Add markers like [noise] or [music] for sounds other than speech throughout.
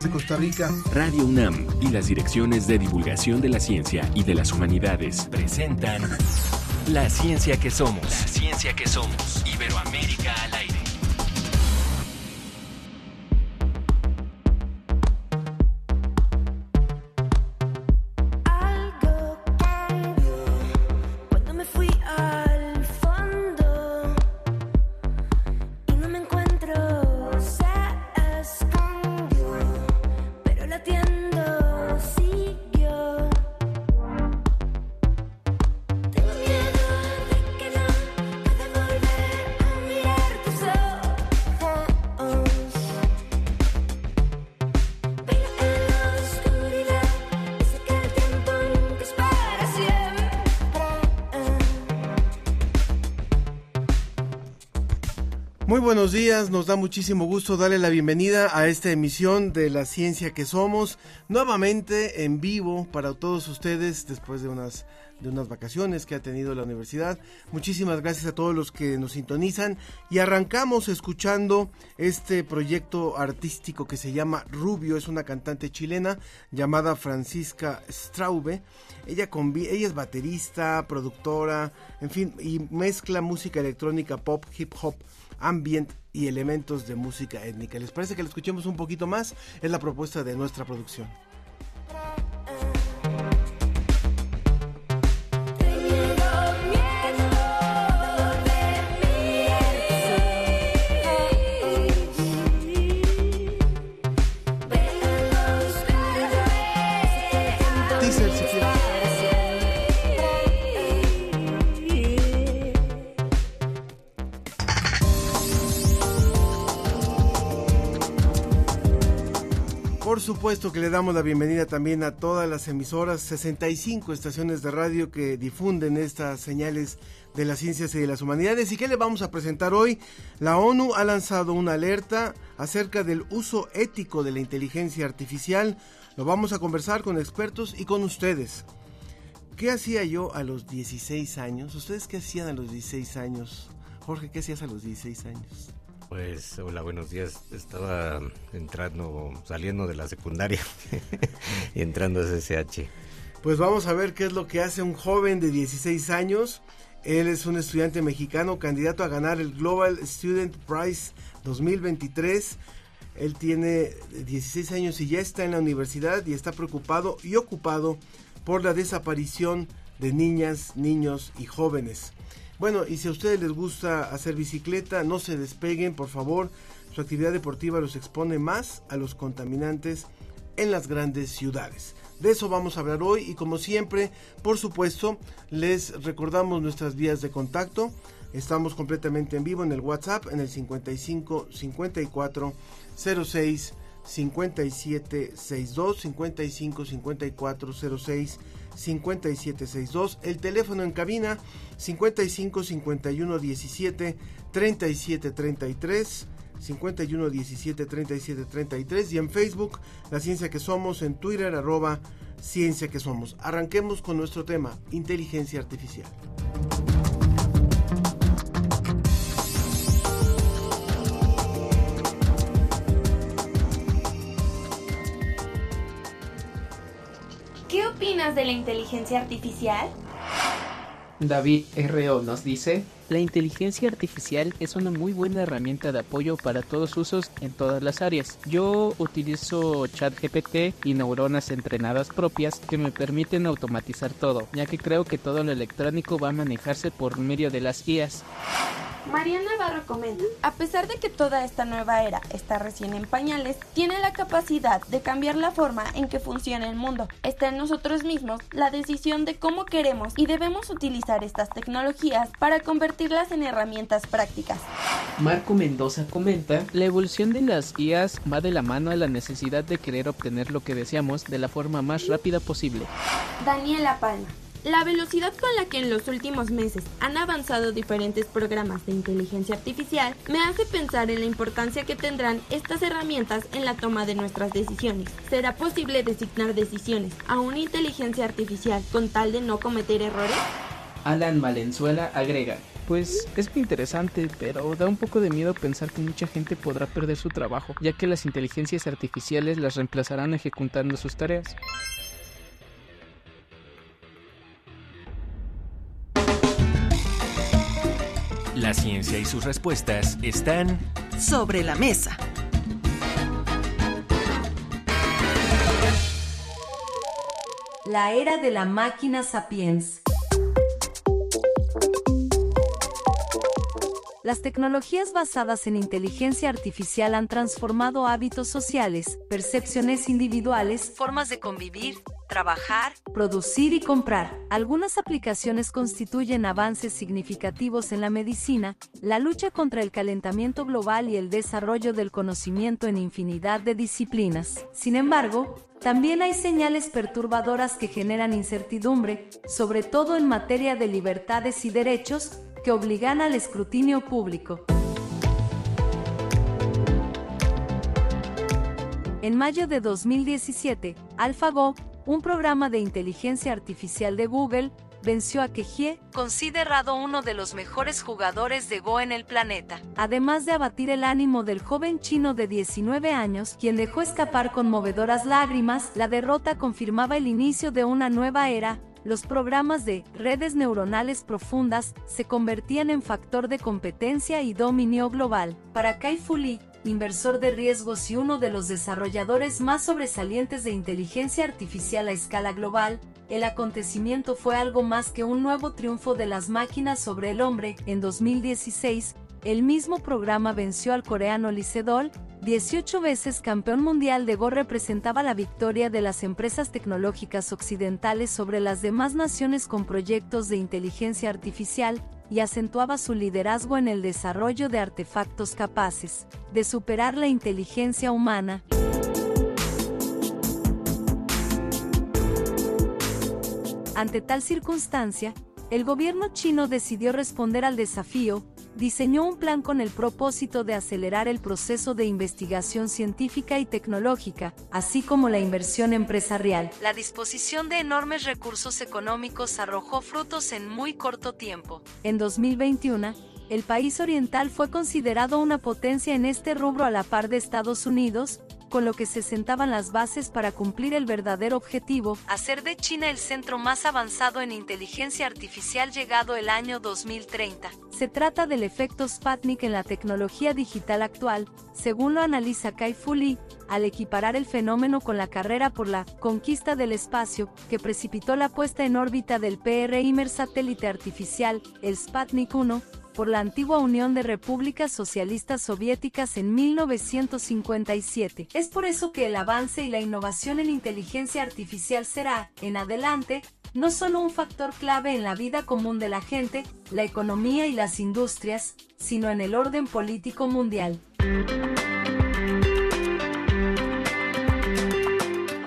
de Costa Rica. Radio UNAM y las direcciones de divulgación de la ciencia y de las humanidades presentan La ciencia que somos. La ciencia que somos. Iberoamérica aire. Buenos días, nos da muchísimo gusto darle la bienvenida a esta emisión de La Ciencia que Somos, nuevamente en vivo para todos ustedes después de unas, de unas vacaciones que ha tenido la universidad. Muchísimas gracias a todos los que nos sintonizan y arrancamos escuchando este proyecto artístico que se llama Rubio, es una cantante chilena llamada Francisca Straube. Ella, ella es baterista, productora, en fin, y mezcla música electrónica, pop, hip hop ambient y elementos de música étnica. ¿Les parece que lo escuchemos un poquito más? Es la propuesta de nuestra producción. Supuesto que le damos la bienvenida también a todas las emisoras, 65 estaciones de radio que difunden estas señales de las ciencias y de las humanidades. ¿Y qué le vamos a presentar hoy? La ONU ha lanzado una alerta acerca del uso ético de la inteligencia artificial. Lo vamos a conversar con expertos y con ustedes. ¿Qué hacía yo a los 16 años? ¿Ustedes qué hacían a los 16 años? Jorge, ¿qué hacías a los 16 años? Pues hola, buenos días. Estaba entrando, saliendo de la secundaria [laughs] y entrando a SSH. Pues vamos a ver qué es lo que hace un joven de 16 años. Él es un estudiante mexicano, candidato a ganar el Global Student Prize 2023. Él tiene 16 años y ya está en la universidad y está preocupado y ocupado por la desaparición de niñas, niños y jóvenes. Bueno, y si a ustedes les gusta hacer bicicleta, no se despeguen, por favor. Su actividad deportiva los expone más a los contaminantes en las grandes ciudades. De eso vamos a hablar hoy y como siempre, por supuesto, les recordamos nuestras vías de contacto. Estamos completamente en vivo en el WhatsApp en el 55 54 06 57 62 55 54 06 5762. El teléfono en cabina 55 51 17 37 33. 51 17 37 33 y en Facebook La Ciencia que Somos, en Twitter arroba Ciencia que Somos. Arranquemos con nuestro tema, inteligencia artificial. Opinas de la inteligencia artificial? David R.O. nos dice, la inteligencia artificial es una muy buena herramienta de apoyo para todos usos en todas las áreas. Yo utilizo ChatGPT y neuronas entrenadas propias que me permiten automatizar todo, ya que creo que todo lo electrónico va a manejarse por medio de las IAS. Mariana Navarro comenta, a pesar de que toda esta nueva era está recién en pañales, tiene la capacidad de cambiar la forma en que funciona el mundo. Está en nosotros mismos la decisión de cómo queremos y debemos utilizar estas tecnologías para convertirlas en herramientas prácticas. Marco Mendoza comenta, la evolución de las IAS va de la mano a la necesidad de querer obtener lo que deseamos de la forma más rápida posible. Daniela Palma, la velocidad con la que en los últimos meses han avanzado diferentes programas de inteligencia artificial me hace pensar en la importancia que tendrán estas herramientas en la toma de nuestras decisiones. ¿Será posible designar decisiones a una inteligencia artificial con tal de no cometer errores? Alan Valenzuela agrega, Pues es muy interesante, pero da un poco de miedo pensar que mucha gente podrá perder su trabajo, ya que las inteligencias artificiales las reemplazarán ejecutando sus tareas. La ciencia y sus respuestas están sobre la mesa. La era de la máquina sapiens. Las tecnologías basadas en inteligencia artificial han transformado hábitos sociales, percepciones individuales, formas de convivir, trabajar, producir y comprar. Algunas aplicaciones constituyen avances significativos en la medicina, la lucha contra el calentamiento global y el desarrollo del conocimiento en infinidad de disciplinas. Sin embargo, también hay señales perturbadoras que generan incertidumbre, sobre todo en materia de libertades y derechos, obligan al escrutinio público. En mayo de 2017, AlphaGo, un programa de inteligencia artificial de Google, venció a Kejie, considerado uno de los mejores jugadores de Go en el planeta. Además de abatir el ánimo del joven chino de 19 años, quien dejó escapar conmovedoras lágrimas, la derrota confirmaba el inicio de una nueva era, los programas de redes neuronales profundas se convertían en factor de competencia y dominio global. Para Kai Fu Lee, inversor de riesgos y uno de los desarrolladores más sobresalientes de inteligencia artificial a escala global, el acontecimiento fue algo más que un nuevo triunfo de las máquinas sobre el hombre. En 2016, el mismo programa venció al coreano Lee Sedol, 18 veces campeón mundial de Go representaba la victoria de las empresas tecnológicas occidentales sobre las demás naciones con proyectos de inteligencia artificial y acentuaba su liderazgo en el desarrollo de artefactos capaces de superar la inteligencia humana. Ante tal circunstancia, el gobierno chino decidió responder al desafío, diseñó un plan con el propósito de acelerar el proceso de investigación científica y tecnológica, así como la inversión empresarial. La disposición de enormes recursos económicos arrojó frutos en muy corto tiempo. En 2021, el país oriental fue considerado una potencia en este rubro a la par de Estados Unidos, con lo que se sentaban las bases para cumplir el verdadero objetivo, hacer de China el centro más avanzado en inteligencia artificial llegado el año 2030. Se trata del efecto Sputnik en la tecnología digital actual, según lo analiza Kai Fu Lee, al equiparar el fenómeno con la carrera por la conquista del espacio, que precipitó la puesta en órbita del PRIMER satélite artificial, el Sputnik 1, por la antigua Unión de Repúblicas Socialistas Soviéticas en 1957. Es por eso que el avance y la innovación en inteligencia artificial será, en adelante, no solo un factor clave en la vida común de la gente, la economía y las industrias, sino en el orden político mundial.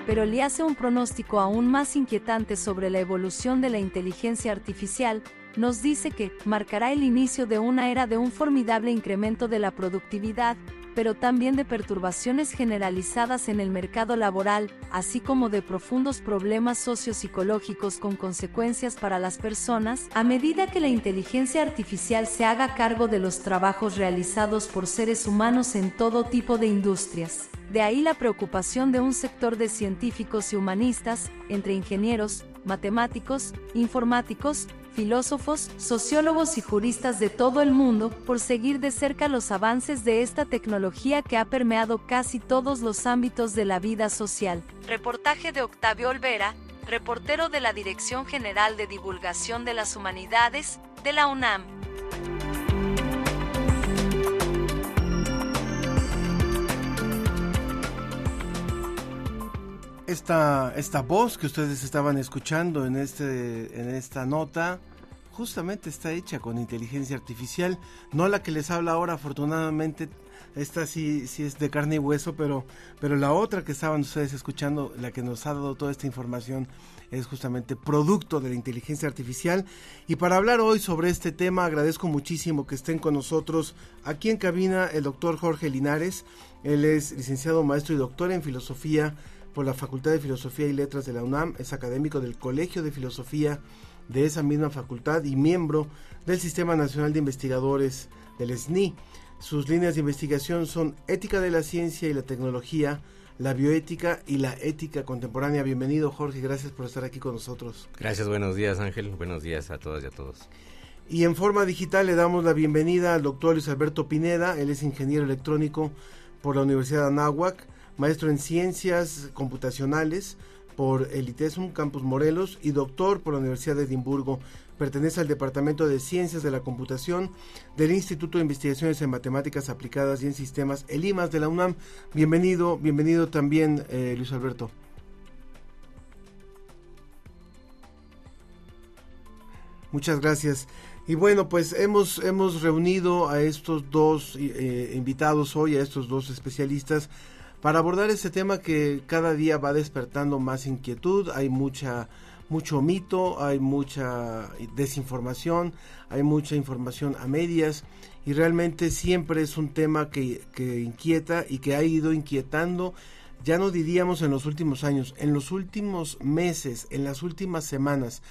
Pero le hace un pronóstico aún más inquietante sobre la evolución de la inteligencia artificial, nos dice que marcará el inicio de una era de un formidable incremento de la productividad, pero también de perturbaciones generalizadas en el mercado laboral, así como de profundos problemas sociopsicológicos con consecuencias para las personas, a medida que la inteligencia artificial se haga cargo de los trabajos realizados por seres humanos en todo tipo de industrias. De ahí la preocupación de un sector de científicos y humanistas, entre ingenieros, matemáticos, informáticos, filósofos, sociólogos y juristas de todo el mundo por seguir de cerca los avances de esta tecnología que ha permeado casi todos los ámbitos de la vida social. Reportaje de Octavio Olvera, reportero de la Dirección General de Divulgación de las Humanidades, de la UNAM. Esta, esta voz que ustedes estaban escuchando en, este, en esta nota justamente está hecha con inteligencia artificial, no la que les habla ahora afortunadamente, esta sí, sí es de carne y hueso, pero, pero la otra que estaban ustedes escuchando, la que nos ha dado toda esta información, es justamente producto de la inteligencia artificial. Y para hablar hoy sobre este tema, agradezco muchísimo que estén con nosotros aquí en cabina el doctor Jorge Linares. Él es licenciado maestro y doctor en filosofía por la Facultad de Filosofía y Letras de la UNAM, es académico del Colegio de Filosofía de esa misma facultad y miembro del Sistema Nacional de Investigadores del SNI. Sus líneas de investigación son ética de la ciencia y la tecnología, la bioética y la ética contemporánea. Bienvenido Jorge, gracias por estar aquí con nosotros. Gracias, buenos días Ángel, buenos días a todas y a todos. Y en forma digital le damos la bienvenida al doctor Luis Alberto Pineda, él es ingeniero electrónico por la Universidad de Anáhuac, maestro en ciencias computacionales por el ITESUM Campus Morelos y doctor por la Universidad de Edimburgo. Pertenece al Departamento de Ciencias de la Computación del Instituto de Investigaciones en Matemáticas Aplicadas y en Sistemas, el IMAS de la UNAM. Bienvenido, bienvenido también, eh, Luis Alberto. Muchas gracias. Y bueno, pues hemos, hemos reunido a estos dos eh, invitados hoy, a estos dos especialistas, para abordar este tema que cada día va despertando más inquietud. Hay mucha mucho mito, hay mucha desinformación, hay mucha información a medias y realmente siempre es un tema que, que inquieta y que ha ido inquietando ya no diríamos en los últimos años, en los últimos meses, en las últimas semanas,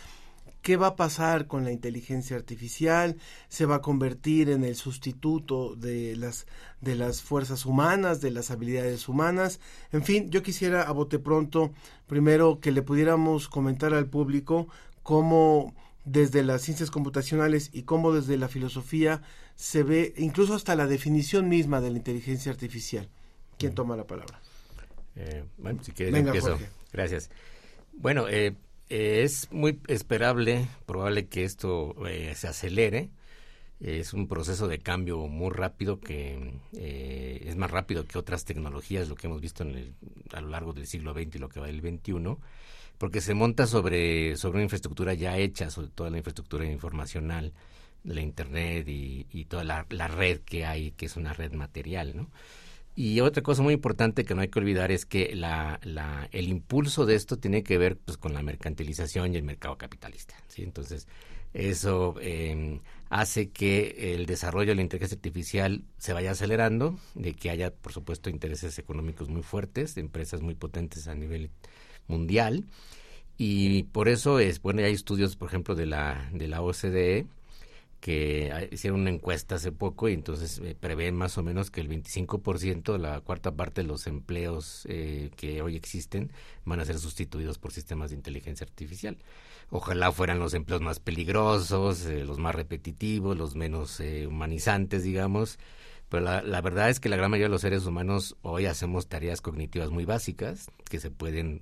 ¿Qué va a pasar con la inteligencia artificial? ¿Se va a convertir en el sustituto de las, de las fuerzas humanas, de las habilidades humanas? En fin, yo quisiera a bote pronto, primero que le pudiéramos comentar al público cómo desde las ciencias computacionales y cómo desde la filosofía se ve incluso hasta la definición misma de la inteligencia artificial. ¿Quién toma la palabra? Eh, bueno, si quieres empiezo. Gracias. Bueno, eh, eh, es muy esperable, probable que esto eh, se acelere. Es un proceso de cambio muy rápido que eh, es más rápido que otras tecnologías, lo que hemos visto en a lo largo del siglo XX y lo que va del XXI, porque se monta sobre, sobre una infraestructura ya hecha, sobre toda la infraestructura informacional la Internet y, y toda la, la, red que hay, que es una red material, ¿no? Y otra cosa muy importante que no hay que olvidar es que la, la, el impulso de esto tiene que ver pues, con la mercantilización y el mercado capitalista. ¿sí? Entonces, eso eh, hace que el desarrollo de la inteligencia artificial se vaya acelerando, de que haya, por supuesto, intereses económicos muy fuertes, empresas muy potentes a nivel mundial. Y por eso es, bueno, hay estudios, por ejemplo, de la, de la OCDE, que hicieron una encuesta hace poco y entonces eh, prevén más o menos que el 25%, la cuarta parte de los empleos eh, que hoy existen van a ser sustituidos por sistemas de inteligencia artificial. Ojalá fueran los empleos más peligrosos, eh, los más repetitivos, los menos humanizantes, digamos. Pero la, la, verdad es que la gran mayoría de los seres humanos hoy hacemos tareas cognitivas muy básicas que se pueden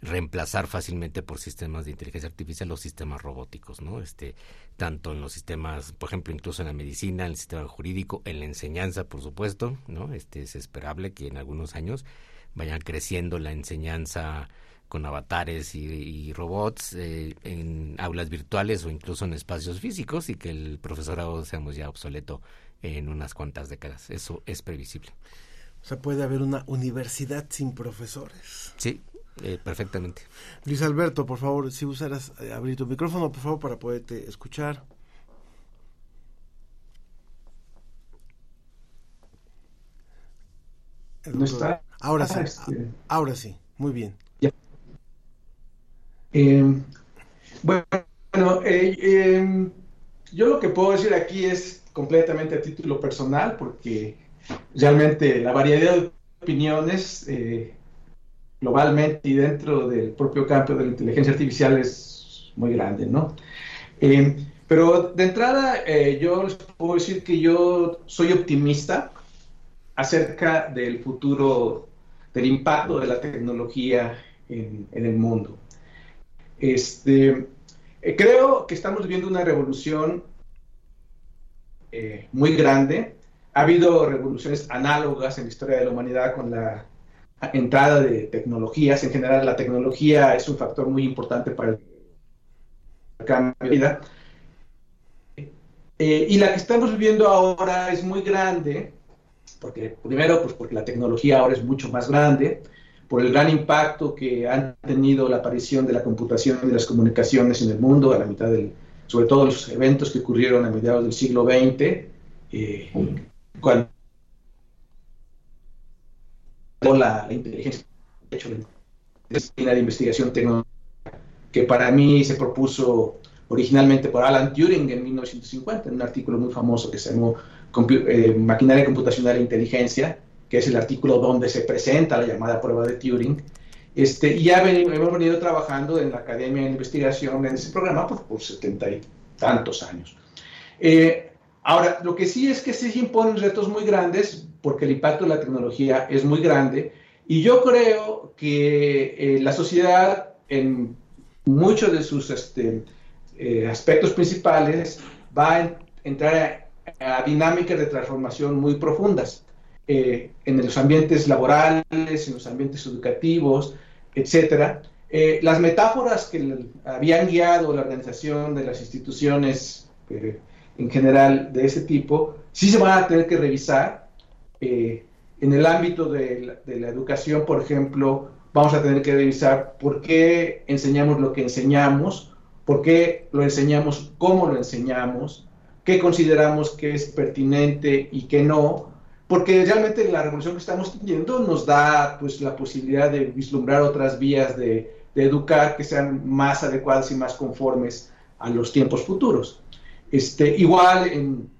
reemplazar fácilmente por sistemas de inteligencia artificial o sistemas robóticos, ¿no? Este, tanto en los sistemas, por ejemplo, incluso en la medicina, en el sistema jurídico, en la enseñanza, por supuesto, ¿no? Este, es esperable que en algunos años vaya creciendo la enseñanza con avatares y, robots eh, en aulas virtuales o incluso en espacios físicos y que el profesorado seamos ya obsoleto en unas cuantas décadas. Eso es previsible. O sea, puede haber una universidad sin profesores. Sí, eh, perfectamente. Luis Alberto, por favor, si usaras eh, abrir tu micrófono, por favor, para poderte escuchar. No está. Ahora sí, ah, este. ahora sí, muy bien. Eh, bueno, em, yo lo que puedo decir aquí es completamente a título personal, porque realmente la variedad de opiniones globalmente y dentro del propio campo de la inteligencia artificial es muy grande, ¿no? Eh, pero de entrada eh, yo les puedo decir que yo soy optimista acerca del futuro, del impacto de la tecnología en, el mundo. Este, eh, creo que estamos viviendo una revolución muy grande. Ha habido revoluciones análogas en la historia de la humanidad con la entrada de tecnologías. En general, la tecnología es un factor muy importante para el cambio de vida. Eh, y la que estamos viviendo ahora es muy grande, porque primero, pues porque la tecnología ahora es mucho más grande, por el gran impacto que han tenido la aparición de la computación y de las comunicaciones en el mundo, a la mitad del, sobre todo los eventos que ocurrieron a mediados del siglo XX, eh, cuando la, la inteligencia, de hecho, la investigación tecnológica que para mí se propuso originalmente por Alan Turing en 1950, en un artículo muy famoso que se llamó eh, Maquinaria Computacional e Inteligencia, que es el artículo donde se presenta la llamada prueba de Turing. Este, y ya hemos venido trabajando en la Academia de Investigación en ese programa por, por setenta y tantos años. Eh, ahora, lo que sí es que se imponen retos muy grandes porque el impacto de la tecnología es muy grande y yo creo que eh, la sociedad en muchos de sus este, eh, aspectos principales va a entrar a, dinámicas de transformación muy profundas eh, en los ambientes laborales, en los ambientes educativos, etcétera. las metáforas que habían guiado la organización de las instituciones en general de ese tipo sí se van a tener que revisar en el ámbito de la, educación, por ejemplo, vamos a tener que revisar por qué enseñamos lo que enseñamos, por qué lo enseñamos, cómo lo enseñamos, qué consideramos que es pertinente y qué no, porque realmente la revolución que estamos teniendo nos da pues la posibilidad de vislumbrar otras vías de, educar que sean más adecuadas y más conformes a los tiempos futuros. Este, igual en,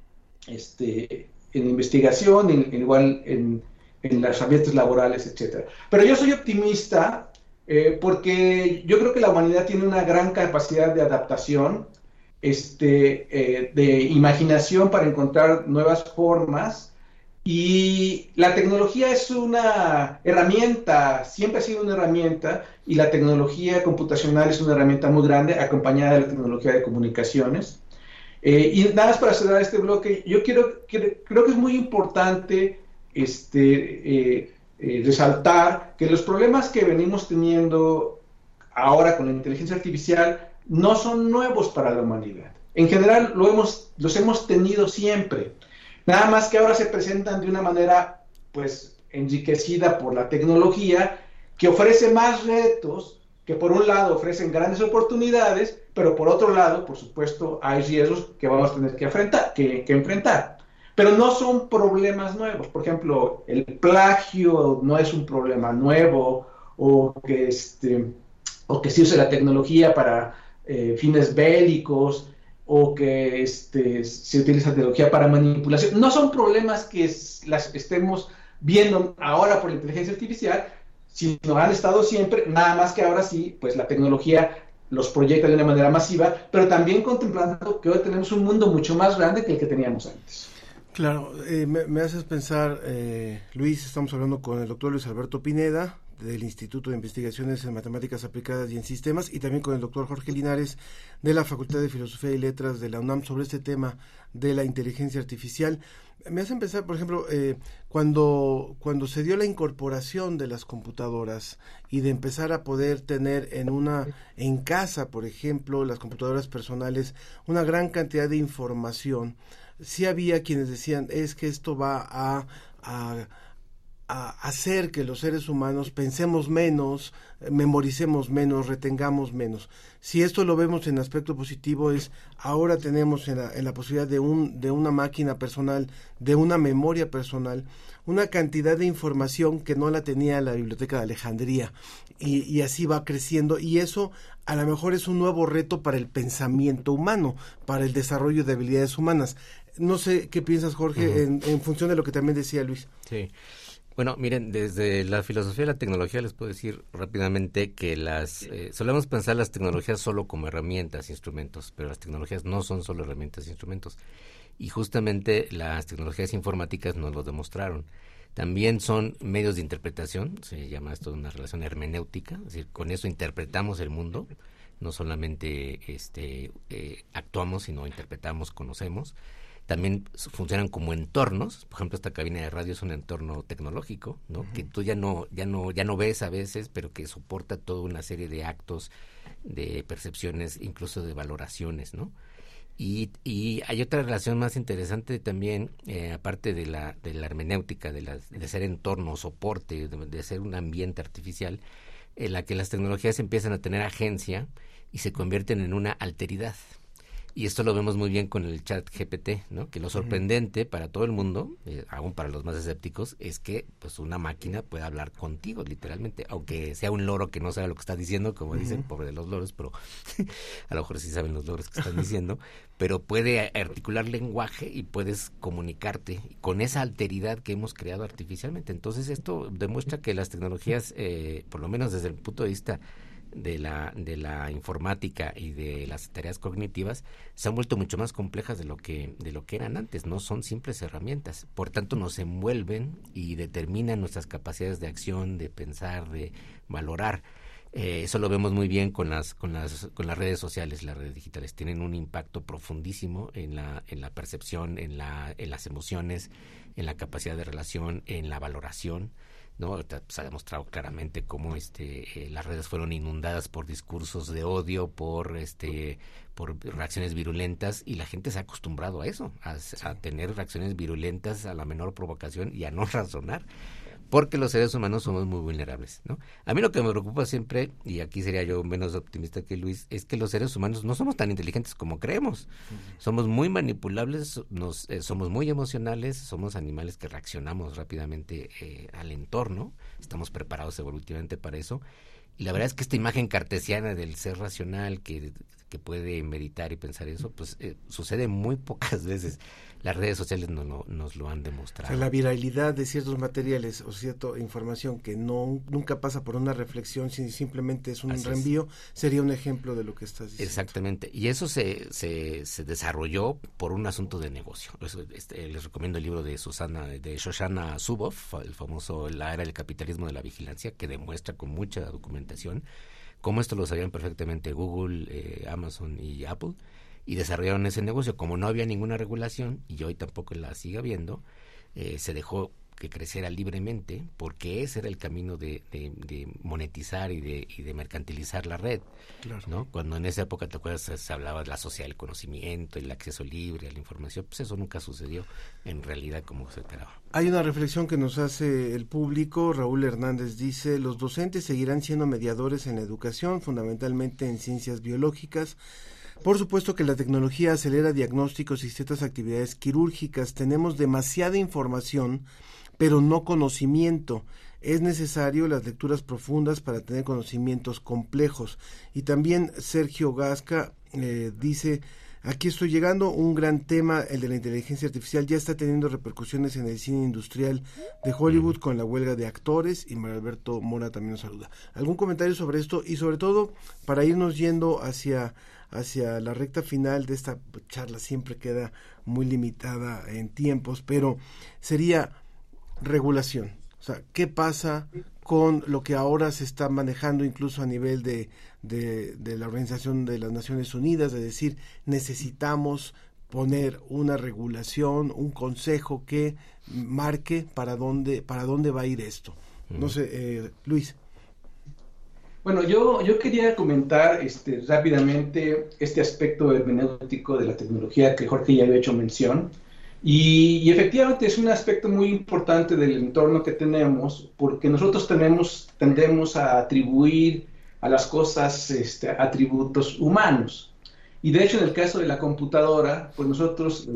este, en investigación, igual en, en los ambientes laborales, etc. Pero yo soy optimista eh, porque yo creo que la humanidad tiene una gran capacidad de adaptación, este, eh, de imaginación para encontrar nuevas formas. Y la tecnología es una herramienta, siempre ha sido una herramienta, y la tecnología computacional es una herramienta muy grande, acompañada de la tecnología de comunicaciones. Eh, y nada más para cerrar este bloque, yo quiero, creo que es muy importante este, eh, eh, resaltar que los problemas que venimos teniendo ahora con la inteligencia artificial no son nuevos para la humanidad. En general los hemos tenido siempre. Nada más que ahora se presentan de una manera pues enriquecida por la tecnología que ofrece más retos, que por un lado ofrecen grandes oportunidades, pero por otro lado, por supuesto, hay riesgos que vamos a tener que, enfrentar, que enfrentar. Pero no son problemas nuevos. Por ejemplo, el plagio no es un problema nuevo o que, este, o que se use la tecnología para eh, fines bélicos o que este, se utiliza tecnología para manipulación. No son problemas que las estemos viendo ahora por la inteligencia artificial, sino han estado siempre, nada más que ahora sí, pues la tecnología los proyecta de una manera masiva, pero también contemplando que hoy tenemos un mundo mucho más grande que el que teníamos antes. Claro, eh, me, haces pensar, eh, Luis, estamos hablando con el doctor Luis Alberto Pineda del Instituto de Investigaciones en Matemáticas Aplicadas y en Sistemas y también con el doctor Jorge Linares de la Facultad de Filosofía y Letras de la UNAM sobre este tema de la inteligencia artificial. Me hacen pensar, por ejemplo, eh, cuando, cuando se dio la incorporación de las computadoras y de empezar a poder tener en una en casa, por ejemplo, las computadoras personales, una gran cantidad de información, sí había quienes decían es que esto va a, a, hacer que los seres humanos pensemos menos, memoricemos menos, retengamos menos. Si esto lo vemos en aspecto positivo es ahora tenemos en la, en la posibilidad de, un, de una máquina personal, de una memoria personal, una cantidad de información que no la tenía la Biblioteca de Alejandría y, y, así va creciendo y eso a lo mejor es un nuevo reto para el pensamiento humano, para el desarrollo de habilidades humanas. No sé qué piensas, Jorge, en, función de lo que también decía Luis. Sí. Bueno, miren, desde la filosofía de la tecnología les puedo decir rápidamente que las eh, solemos pensar las tecnologías solo como herramientas, instrumentos, pero las tecnologías no son solo herramientas, e instrumentos. Y justamente las tecnologías informáticas nos lo demostraron. También son medios de interpretación, se llama esto una relación hermenéutica, es decir, con eso interpretamos el mundo, no solamente este, eh, actuamos, sino interpretamos, conocemos también funcionan como entornos. Por ejemplo, esta cabina de radio es un entorno tecnológico, ¿no? Que tú ya no, ya no, ya no ves a veces, pero que soporta toda una serie de actos, de percepciones, incluso de valoraciones, ¿no? Y, y hay otra relación más interesante también, eh, aparte de la, de la hermenéutica, de, la, de ser entorno, soporte, de, ser un ambiente artificial, en la que las tecnologías empiezan a tener agencia y se convierten en una alteridad Y esto lo vemos muy bien con el chat GPT, ¿no? Que lo sorprendente para todo el mundo, eh, aún para los más escépticos, es que pues una máquina puede hablar contigo, literalmente, aunque sea un loro que no sabe lo que está diciendo, como dicen, pobre de los loros, pero [laughs] a lo mejor sí saben los loros que están diciendo, pero puede articular lenguaje y puedes comunicarte con esa alteridad que hemos creado artificialmente. Entonces esto demuestra que las tecnologías, eh, por lo menos desde el punto de vista de la, de la informática y de las tareas cognitivas se han vuelto mucho más complejas de lo que de lo que eran antes no son simples herramientas. Por tanto nos envuelven y determinan nuestras capacidades de acción de pensar de valorar. Eh, eso lo vemos muy bien con las con las con las redes sociales. Las redes digitales tienen un impacto profundísimo en la en la percepción en la en las emociones en la capacidad de relación en la valoración ¿no? se ha demostrado claramente cómo este, eh, las redes fueron inundadas por discursos de odio, por este por reacciones virulentas y la gente se ha acostumbrado a eso, a, a, tener reacciones virulentas a la menor provocación y a no [laughs] razonar porque los seres humanos somos muy vulnerables, ¿no? A mí lo que me preocupa siempre, y aquí sería yo menos optimista que Luis, es que los seres humanos no somos tan inteligentes como creemos. Somos muy manipulables, nos, eh, somos muy emocionales, somos animales que reaccionamos rápidamente eh, al entorno, estamos preparados evolutivamente para eso. Y la verdad es que esta imagen cartesiana del ser racional que, que puede meditar y pensar eso, pues eh, sucede muy pocas veces las redes sociales no, nos lo han demostrado. la viralidad de ciertos materiales o cierta información que no nunca pasa por una reflexión, sino simplemente es un reenvío, sería un ejemplo de lo que estás diciendo. Exactamente. Y eso se, se, desarrolló por un asunto de negocio. Este, les recomiendo el libro de Susana, de Shoshana Zuboff, el famoso La era del capitalismo de la vigilancia, que demuestra con mucha documentación cómo esto lo sabían perfectamente Google, eh, Amazon y Apple y desarrollaron ese negocio. Como no había ninguna regulación, y hoy tampoco la sigue habiendo, eh, se dejó que creciera libremente, porque ese era el camino de, de, monetizar y de, y de mercantilizar la red. ¿no? Cuando en esa época, ¿te acuerdas? Se hablaba de la sociedad del conocimiento, el acceso libre a la información, pues eso nunca sucedió en realidad como se esperaba. Hay una reflexión que nos hace el público. Raúl Hernández dice, los docentes seguirán siendo mediadores en la educación, fundamentalmente en ciencias biológicas por supuesto que la tecnología acelera diagnósticos y ciertas actividades quirúrgicas. Tenemos demasiada información, pero no conocimiento. Es necesario las lecturas profundas para tener conocimientos complejos. Y también Sergio Gasca eh, dice, aquí estoy llegando, un gran tema, el de la inteligencia artificial, ya está teniendo repercusiones en el cine industrial de Hollywood con la huelga de actores y Mario Alberto Mora también nos saluda. ¿Algún comentario sobre esto? Y sobre todo, para irnos yendo hacia hacia la recta final de esta charla siempre queda muy limitada en tiempos, pero sería regulación. O sea, ¿qué pasa con lo que ahora se está manejando incluso a nivel de, de, la Organización de las Naciones Unidas, de decir, necesitamos poner una regulación, un consejo que marque para dónde, para dónde va a ir esto. No sé, eh, Luis. Bueno, yo, yo quería comentar este, rápidamente este aspecto hermenéutico de la tecnología que Jorge ya había hecho mención. Y, efectivamente es un aspecto muy importante del entorno que tenemos, porque nosotros tenemos, tendemos a atribuir a las cosas este, atributos humanos. Y de hecho, en el caso de la computadora, pues nosotros,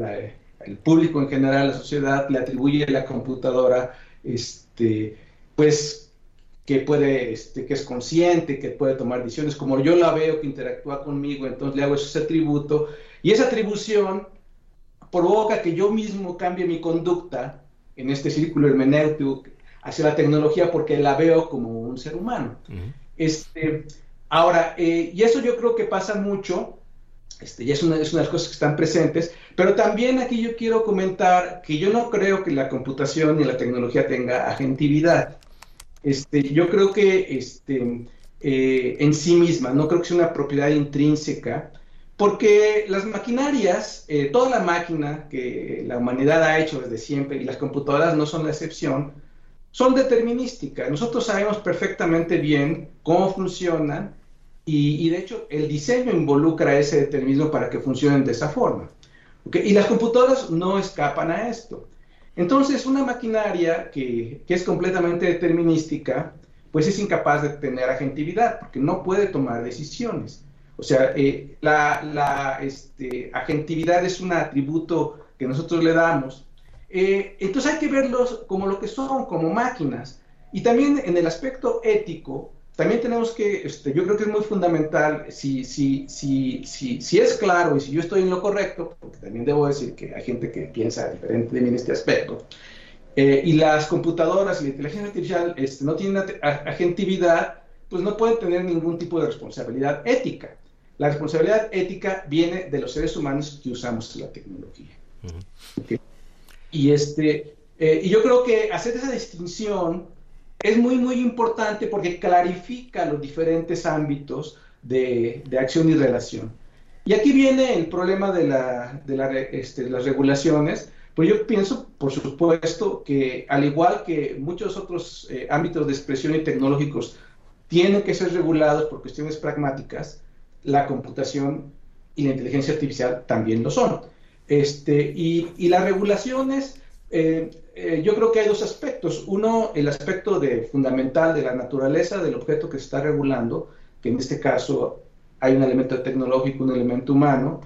el público en general, la sociedad, le atribuye a la computadora, este, pues que puede, este, que es consciente, que puede tomar decisiones, como yo la veo que interactúa conmigo, entonces le hago ese atributo, y esa atribución provoca que yo mismo cambie mi conducta en este círculo hermenéutico hacia la tecnología porque la veo como un ser humano. este, ahora, eh, y eso yo creo que pasa mucho, este, y es una, es una de las cosas que están presentes, pero también aquí yo quiero comentar que yo no creo que la computación ni la tecnología tenga agentividad. Este, yo creo que este, eh, en sí misma, no creo que sea una propiedad intrínseca, porque las maquinarias, eh, toda la máquina que la humanidad ha hecho desde siempre, y las computadoras no son la excepción, son determinísticas. Nosotros sabemos perfectamente bien cómo funcionan y, de hecho el diseño involucra ese determinismo para que funcionen de esa forma. Y las computadoras no escapan a esto. Entonces, una maquinaria que, es completamente determinística, pues es incapaz de tener agentividad, porque no puede tomar decisiones. O sea, eh, la, este, agentividad es un atributo que nosotros le damos. Eh, entonces hay que verlos como lo que son, como máquinas. Y también en el aspecto ético, también tenemos que, este, yo creo que es muy fundamental, si, si, si, si, si es claro y si yo estoy en lo correcto, porque también debo decir que hay gente que piensa diferente de mí en este aspecto, eh, y las computadoras y la inteligencia artificial este, no tienen agentividad, pues no pueden tener ningún tipo de responsabilidad ética. La responsabilidad ética viene de los seres humanos que usamos la tecnología. Y, este, eh, y yo creo que hacer esa distinción es muy, muy importante porque clarifica los diferentes ámbitos de, de acción y relación. Y aquí viene el problema de, la, de, la, este, las regulaciones, pues yo pienso, por supuesto, que al igual que muchos otros eh, ámbitos de expresión y tecnológicos tienen que ser regulados por cuestiones pragmáticas, la computación y la inteligencia artificial también lo son. Este, y, y las regulaciones, eh, eh, yo creo que hay dos aspectos. Uno, el aspecto de, fundamental de la naturaleza del objeto que se está regulando, que en este caso hay un elemento tecnológico, un elemento humano.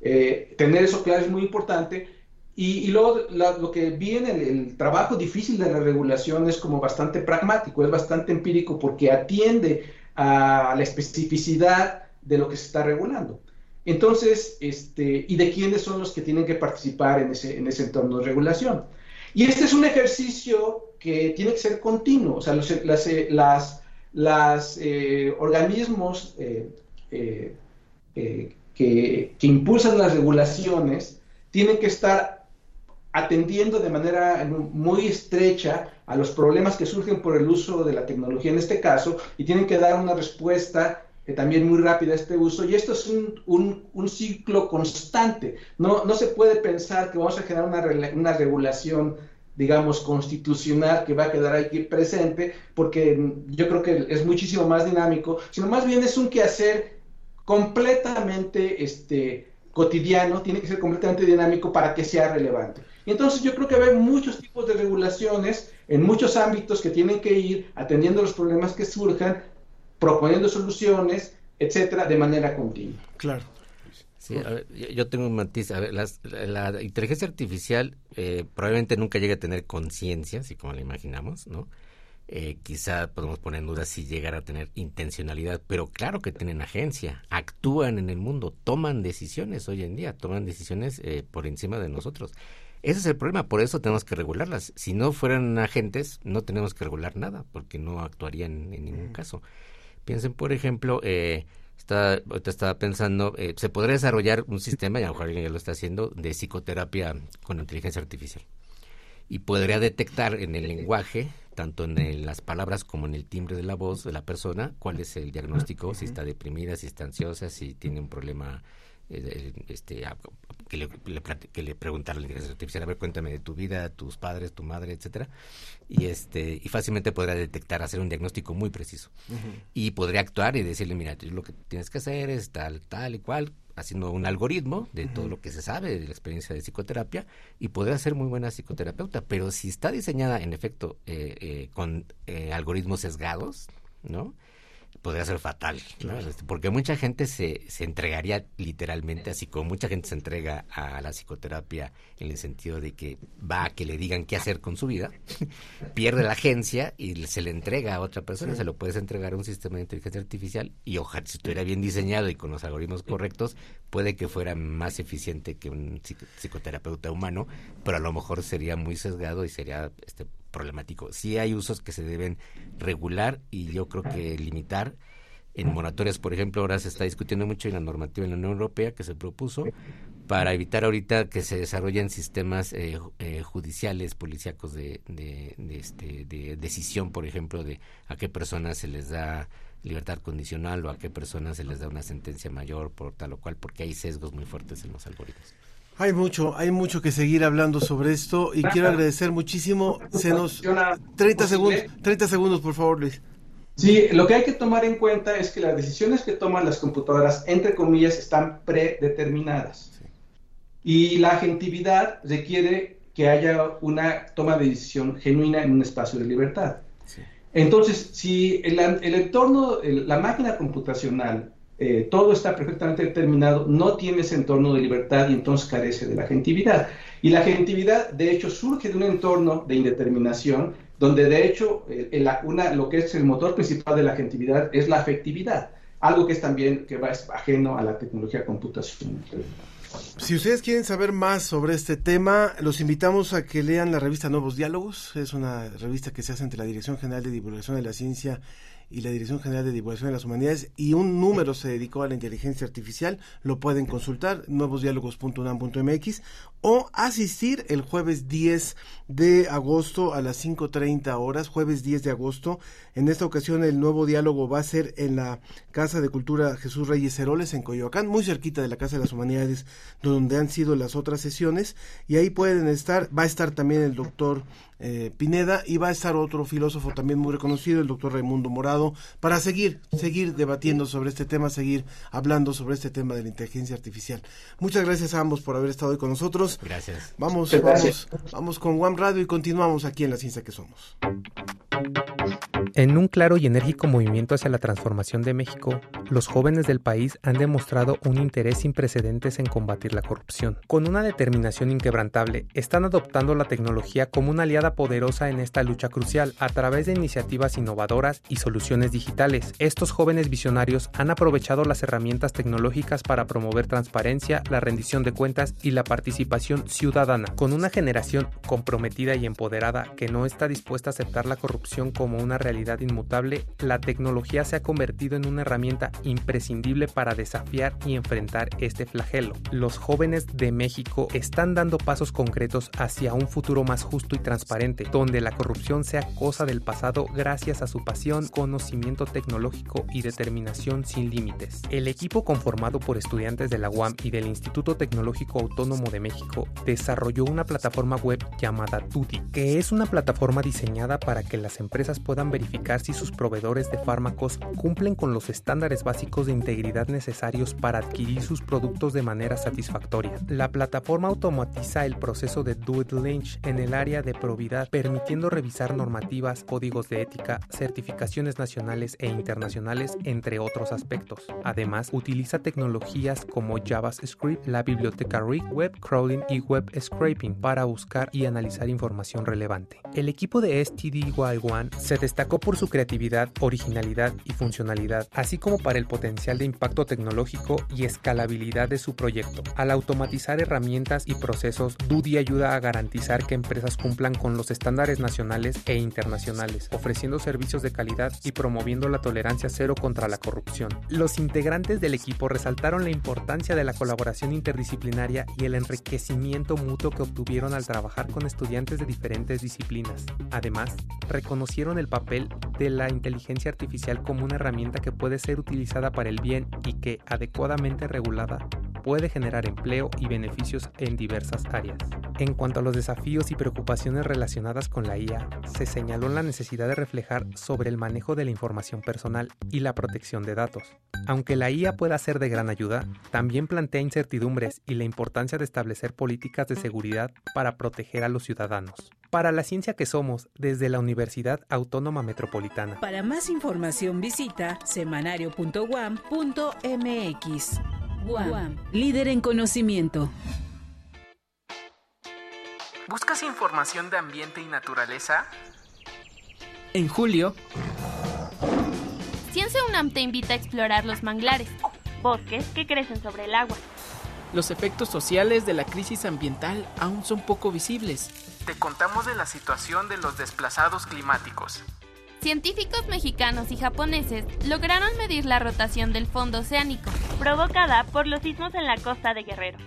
tener eso claro es muy importante y, luego lo que viene, el, trabajo difícil de la regulación es como bastante pragmático, es bastante empírico porque atiende a la especificidad de lo que se está regulando. Entonces, este, ¿y de quiénes son los que tienen que participar en ese, en ese entorno de regulación? Y este es un ejercicio que tiene que ser continuo, o sea, los las, las, las eh, organismos eh, eh, que, que impulsan las regulaciones tienen que estar atendiendo de manera muy estrecha a los problemas que surgen por el uso de la tecnología en este caso y tienen que dar una respuesta eh, también muy rápida este uso. Y esto es un, un, ciclo constante. No, no se puede pensar que vamos a generar una, una regulación digamos, constitucional que va a quedar aquí presente, porque yo creo que es muchísimo más dinámico, sino más bien es un quehacer completamente este, cotidiano, tiene que ser completamente dinámico para que sea relevante. Y entonces yo creo que hay muchos tipos de regulaciones en muchos ámbitos que tienen que ir atendiendo los problemas que surjan, proponiendo soluciones, etcétera, de manera continua. Claro. Sí, yo tengo un matiz. A ver, la inteligencia artificial eh, probablemente nunca llegue a tener conciencia, así como la imaginamos, ¿no? Eh, quizá podemos poner en duda si llegara a tener intencionalidad, pero claro que tienen agencia, actúan en el mundo, toman decisiones hoy en día, toman decisiones eh, por encima de nosotros. Ese es el problema, por eso tenemos que regularlas. Si no fueran agentes, no tenemos que regular nada, porque no actuarían en ningún caso. Piensen, por ejemplo, eh, está, ahorita estaba pensando, eh, se podría desarrollar un sistema, y a lo mejor alguien ya lo está haciendo, de psicoterapia con inteligencia artificial. Y podría detectar en el lenguaje, tanto en las palabras como en el timbre de la voz de la persona, cuál es el diagnóstico, si está deprimida, si está ansiosa, si tiene un problema eh, este, que, le, que le preguntara a la inteligencia artificial, a ver, cuéntame de tu vida, tus padres, tu madre, etcétera, y este y fácilmente podrá detectar, hacer un diagnóstico muy preciso. Y podría actuar y decirle, mira, lo que tienes que hacer es tal, tal y cual, haciendo un algoritmo de todo lo que se sabe de la experiencia de psicoterapia y podrá ser muy buena psicoterapeuta, pero si está diseñada en efecto eh, eh, con algoritmos sesgados, ¿no? Podría ser fatal, este, porque mucha gente se, se entregaría literalmente, así como mucha gente se entrega a la psicoterapia en el sentido de que va a que le digan qué hacer con su vida, [laughs] pierde la agencia y se le entrega a otra persona, se lo puedes entregar a un sistema de inteligencia artificial y ojalá si estuviera bien diseñado y con los algoritmos correctos, puede que fuera más eficiente que un psicoterapeuta humano, pero a lo mejor sería muy sesgado y sería este problemático. Sí hay usos que se deben regular y yo creo que limitar. En moratorias, por ejemplo, ahora se está discutiendo mucho en la normativa en la Unión Europea que se propuso para evitar ahorita que se desarrollen sistemas eh, eh, judiciales, policíacos de, de, este, de decisión, por ejemplo, de a qué personas se les da libertad condicional o a qué personas se les da una sentencia mayor por tal o cual, porque hay sesgos muy fuertes en los algoritmos. Hay mucho, hay mucho que seguir hablando sobre esto y quiero agradecer muchísimo. Se nos 30 segundos, 30 segundos, por favor, Luis. Sí, lo que hay que tomar en cuenta es que las decisiones que toman las computadoras, entre comillas, están predeterminadas. Y la agentividad requiere que haya una toma de decisión genuina en un espacio de libertad. Entonces, si el, el entorno, la máquina computacional eh, todo está perfectamente determinado, no tiene ese entorno de libertad y entonces carece de la agentividad. Y la agentividad, de hecho, surge de un entorno de indeterminación, donde de hecho una, lo que es el motor principal de la agentividad es la afectividad, algo que es también que va ajeno a la tecnología computacional. Si ustedes quieren saber más sobre este tema, los invitamos a que lean la revista Nuevos Diálogos. Es una revista que se hace entre la Dirección General de Divulgación de la Ciencia y la Dirección General de Divulgación de las Humanidades y un número se dedicó a la inteligencia artificial, lo pueden consultar, nuevosdiálogos.unam.mx o asistir el jueves 10 de agosto a las 5.30 horas, jueves 10 de agosto. En esta ocasión el nuevo diálogo va a ser en la Casa de Cultura Jesús Reyes Heroles en Coyoacán, muy cerquita de la Casa de las Humanidades, donde han sido las otras sesiones, y ahí pueden estar, va a estar también el doctor eh, Pineda y va a estar otro filósofo también muy reconocido, el doctor Raimundo Morado, para seguir, seguir debatiendo sobre este tema, seguir hablando sobre este tema de la inteligencia artificial. Muchas gracias a ambos por haber estado hoy con nosotros. Gracias. Vamos, vamos, vamos con One Radio y continuamos aquí en la ciencia que somos. En un claro y enérgico movimiento hacia la transformación de México, los jóvenes del país han demostrado un interés sin precedentes en combatir la corrupción. Con una determinación inquebrantable, están adoptando la tecnología como una aliada poderosa en esta lucha crucial a través de iniciativas innovadoras y soluciones digitales. Estos jóvenes visionarios han aprovechado las herramientas tecnológicas para promover transparencia, la rendición de cuentas y la participación ciudadana. Con una generación comprometida y empoderada que no está dispuesta a aceptar la corrupción como una realidad inmutable, la tecnología se ha convertido en una herramienta imprescindible para desafiar y enfrentar este flagelo. Los jóvenes de México están dando pasos concretos hacia un futuro más justo y transparente, donde la corrupción sea cosa del pasado gracias a su pasión, conocimiento tecnológico y determinación sin límites. El equipo conformado por estudiantes de la UAM y del Instituto Tecnológico Autónomo de México desarrolló una plataforma web llamada Tuti, que es una plataforma diseñada para que las empresas puedan verificar si sus proveedores de fármacos cumplen con los estándares básicos de integridad necesarios para adquirir sus productos de manera satisfactoria. La plataforma automatiza el proceso de due diligence en el área de probidad, permitiendo revisar normativas, códigos de ética, certificaciones nacionales e internacionales, entre otros aspectos. Además, utiliza tecnologías como JavaScript, la biblioteca RIG, web crawling y web scraping para buscar y analizar información relevante. El equipo de STDY1 se destacó por su creatividad, originalidad y funcionalidad, así como para el potencial de impacto tecnológico y escalabilidad de su proyecto. Al automatizar herramientas y procesos, Dudi ayuda a garantizar que empresas cumplan con los estándares nacionales e internacionales, ofreciendo servicios de calidad y promoviendo la tolerancia cero contra la corrupción. Los integrantes del equipo resaltaron la importancia de la colaboración interdisciplinaria y el enriquecimiento mutuo que obtuvieron al trabajar con estudiantes de diferentes disciplinas. Además, reconocieron el papel de la inteligencia artificial como una herramienta que puede ser utilizada para el bien y que, adecuadamente regulada, puede generar empleo y beneficios en diversas áreas. En cuanto a los desafíos y preocupaciones relacionadas con la IA, se señaló la necesidad de reflejar sobre el manejo de la información personal y la protección de datos. Aunque la IA pueda ser de gran ayuda, también plantea incertidumbres y la importancia de establecer políticas de seguridad para proteger a los ciudadanos. Para la ciencia que somos, desde la Universidad Autónoma Metropolitana. Para más información visita semanario.guam.mx. Guam, líder en conocimiento. ¿Buscas información de ambiente y naturaleza? En julio, Ciencia UNAM te invita a explorar los manglares, bosques que crecen sobre el agua. los efectos sociales de la crisis ambiental aún son poco visibles. Te contamos de la situación de los desplazados climáticos. Científicos mexicanos y japoneses lograron medir la rotación del fondo oceánico, provocada por los sismos en la costa de Guerrero.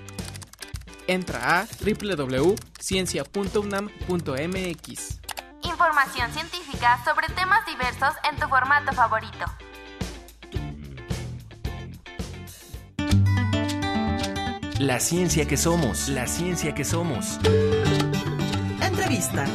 Entra a www.ciencia.unam.mx. Información científica sobre temas diversos en tu formato favorito. La ciencia que somos, la ciencia que somos. Entrevista.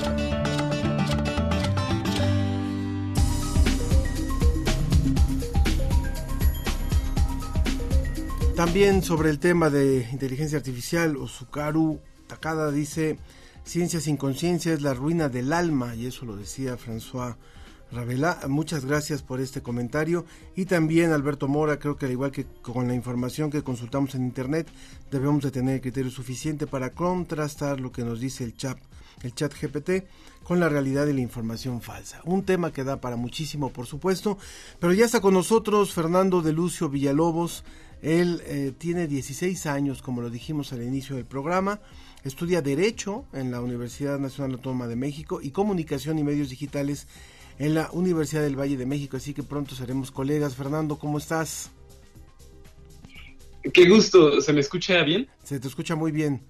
También sobre el tema de inteligencia artificial, Osukaru Takada dice, ciencia sin conciencia es la ruina del alma, y eso lo decía François Ravela, muchas gracias por este comentario y también Alberto Mora, creo que al igual que con la información que consultamos en internet, debemos de tener criterio suficiente para contrastar lo que nos dice el chat, el chat GPT con la realidad de la información falsa. Un tema que da para muchísimo, por supuesto, pero ya está con nosotros Fernando de Lucio Villalobos. Él eh, tiene 16 años, como lo dijimos al inicio del programa. Estudia Derecho en la Universidad Nacional Autónoma de México y Comunicación y Medios Digitales en la Universidad del Valle de México, así que pronto seremos colegas. Fernando, ¿cómo estás? Qué gusto, ¿se me escucha bien? Se te escucha muy bien.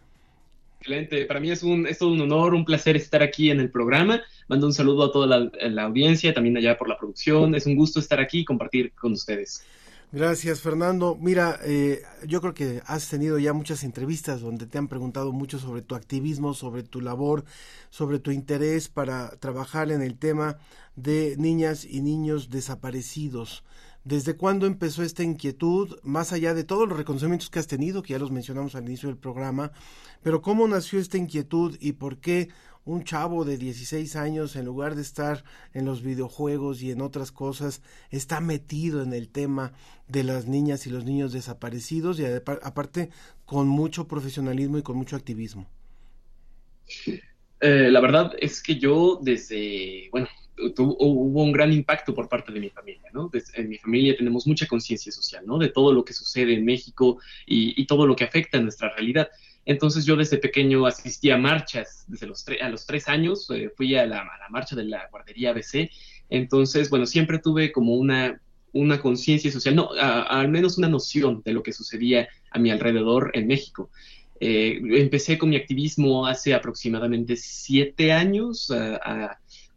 Excelente, para mí es, un, es todo un honor, un placer estar aquí en el programa. Mando un saludo a toda la, audiencia, también allá por la producción. Es un gusto estar aquí y compartir con ustedes. Gracias, Fernando. Mira, eh, yo creo que has tenido ya muchas entrevistas donde te han preguntado mucho sobre tu activismo, sobre tu labor, sobre tu interés para trabajar en el tema de niñas y niños desaparecidos. ¿Desde cuándo empezó esta inquietud, más allá de todos los reconocimientos que has tenido, que ya los mencionamos al inicio del programa, pero cómo nació esta inquietud y por qué un chavo de 16 años, en lugar de estar en los videojuegos y en otras cosas, está metido en el tema de las niñas y los niños desaparecidos y aparte con mucho profesionalismo y con mucho activismo. Eh, la verdad es que yo desde, bueno, hubo un gran impacto por parte de mi familia, ¿no? en mi familia tenemos mucha conciencia social, ¿no? De todo lo que sucede en México y, y todo lo que afecta a nuestra realidad. Entonces yo desde pequeño asistí a marchas, desde los a los tres años eh, fui a la, marcha de la guardería ABC. Entonces, bueno, siempre tuve como una, una conciencia social, no, al menos una noción de lo que sucedía a mi alrededor en México. Eh, empecé con mi activismo hace aproximadamente siete años,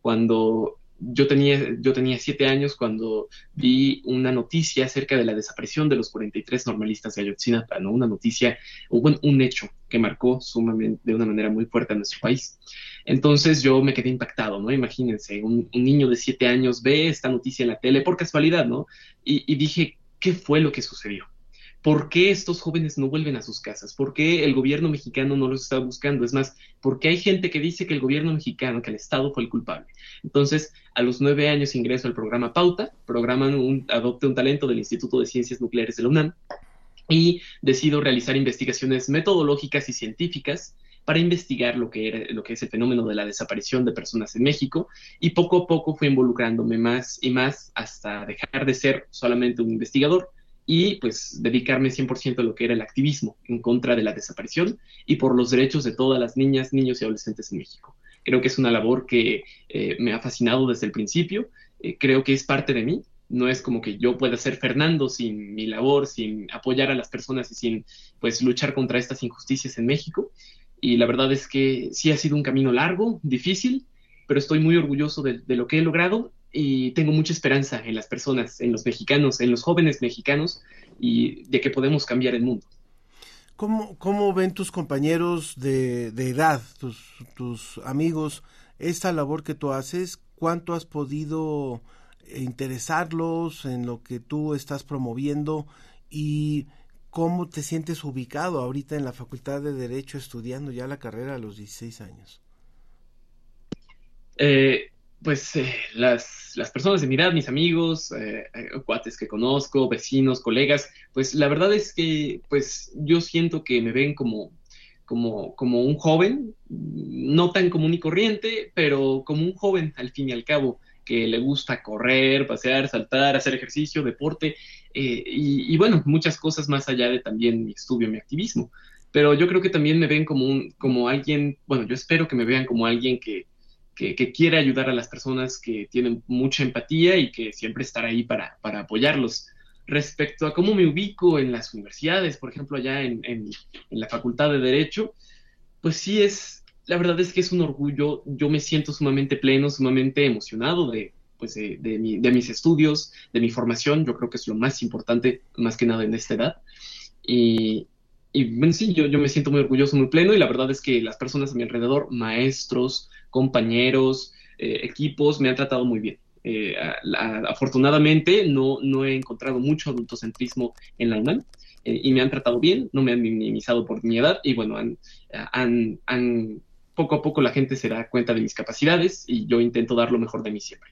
cuando yo tenía, yo tenía siete años cuando vi una noticia acerca de la desaparición de los 43 normalistas de Ayotzinapa, ¿no? Una noticia, un, un hecho que marcó sumamente, de una manera muy fuerte a nuestro país. Entonces yo me quedé impactado, ¿no? Imagínense, un, niño de siete años ve esta noticia en la tele por casualidad, ¿no? Y dije, ¿qué fue lo que sucedió? ¿Por qué estos jóvenes no vuelven a sus casas? ¿Por qué el gobierno mexicano no los está buscando? Es más, porque hay gente que dice que el gobierno mexicano, que el Estado fue el culpable. Entonces, a los nueve años ingreso al programa Pauta, programan un, adopte un talento del Instituto de Ciencias Nucleares de la UNAM y decido realizar investigaciones metodológicas y científicas para investigar lo que, era, lo que es el fenómeno de la desaparición de personas en México y poco a poco fui involucrándome más y más hasta dejar de ser solamente un investigador y pues dedicarme 100% a lo que era el activismo en contra de la desaparición y por los derechos de todas las niñas, niños y adolescentes en México. Creo que es una labor que eh, me ha fascinado desde el principio, eh, creo que es parte de mí, no es como que yo pueda ser Fernando sin mi labor, sin apoyar a las personas y sin pues luchar contra estas injusticias en México. Y la verdad es que sí ha sido un camino largo, difícil, pero estoy muy orgulloso de lo que he logrado y tengo mucha esperanza en las personas, en los mexicanos, en los jóvenes mexicanos y de que podemos cambiar el mundo. ¿Cómo, cómo ven tus compañeros de, de edad, tus, tus amigos, esta labor que tú haces? ¿Cuánto has podido interesarlos en lo que tú estás promoviendo y cómo te sientes ubicado ahorita en la Facultad de Derecho estudiando ya la carrera a los 16 años? Eh, pues eh, las, las, personas de mi edad, mis amigos, eh, eh, cuates que conozco, vecinos, colegas, pues la verdad es que pues yo siento que me ven como, como, como un joven, no tan común y corriente, pero como un joven al fin y al cabo, que le gusta correr, pasear, saltar, hacer ejercicio, deporte, y, y, bueno, muchas cosas más allá de también mi estudio, mi activismo. Pero yo creo que también me ven como, un, como alguien, bueno, yo espero que me vean como alguien que, que, quiere ayudar a las personas que tienen mucha empatía y que siempre estará ahí para, para apoyarlos. Respecto a cómo me ubico en las universidades, por ejemplo, allá en, en, la Facultad de Derecho, pues sí es, la verdad es que es un orgullo, yo me siento sumamente pleno, sumamente emocionado de, pues de, mi, de mis estudios, de mi formación, yo creo que es lo más importante, más que nada en esta edad. Y, y bueno, sí, yo, yo me siento muy orgulloso, muy pleno y la verdad es que las personas a mi alrededor, maestros, compañeros, eh, equipos, me han tratado muy bien. Eh, afortunadamente no, no he encontrado mucho adultocentrismo en la UNAM eh, y me han tratado bien, no me han minimizado por mi edad y bueno, han, han, han, poco a poco la gente se da cuenta de mis capacidades y yo intento dar lo mejor de mí siempre.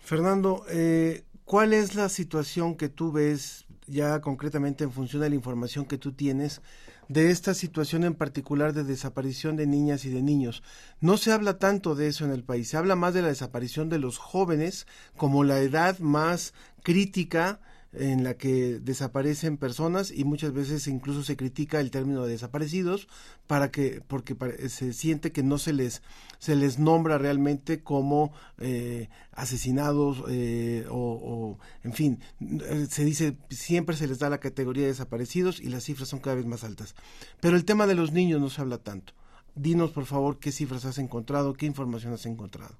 Fernando, eh, ¿cuál es la situación que tú ves ya concretamente en función de la información que tú tienes de esta situación en particular de desaparición de niñas y de niños. No se habla tanto de eso en el país, se habla más de la desaparición de los jóvenes como la edad más crítica en la que desaparecen personas y muchas veces incluso se critica el término de desaparecidos para que porque se siente que no se les se les nombra realmente como eh, asesinados eh, o, en fin eh, se dice siempre se les da la categoría de desaparecidos y las cifras son cada vez más altas. Pero el tema de los niños no se habla tanto. Dinos por favor qué cifras has encontrado qué información has encontrado.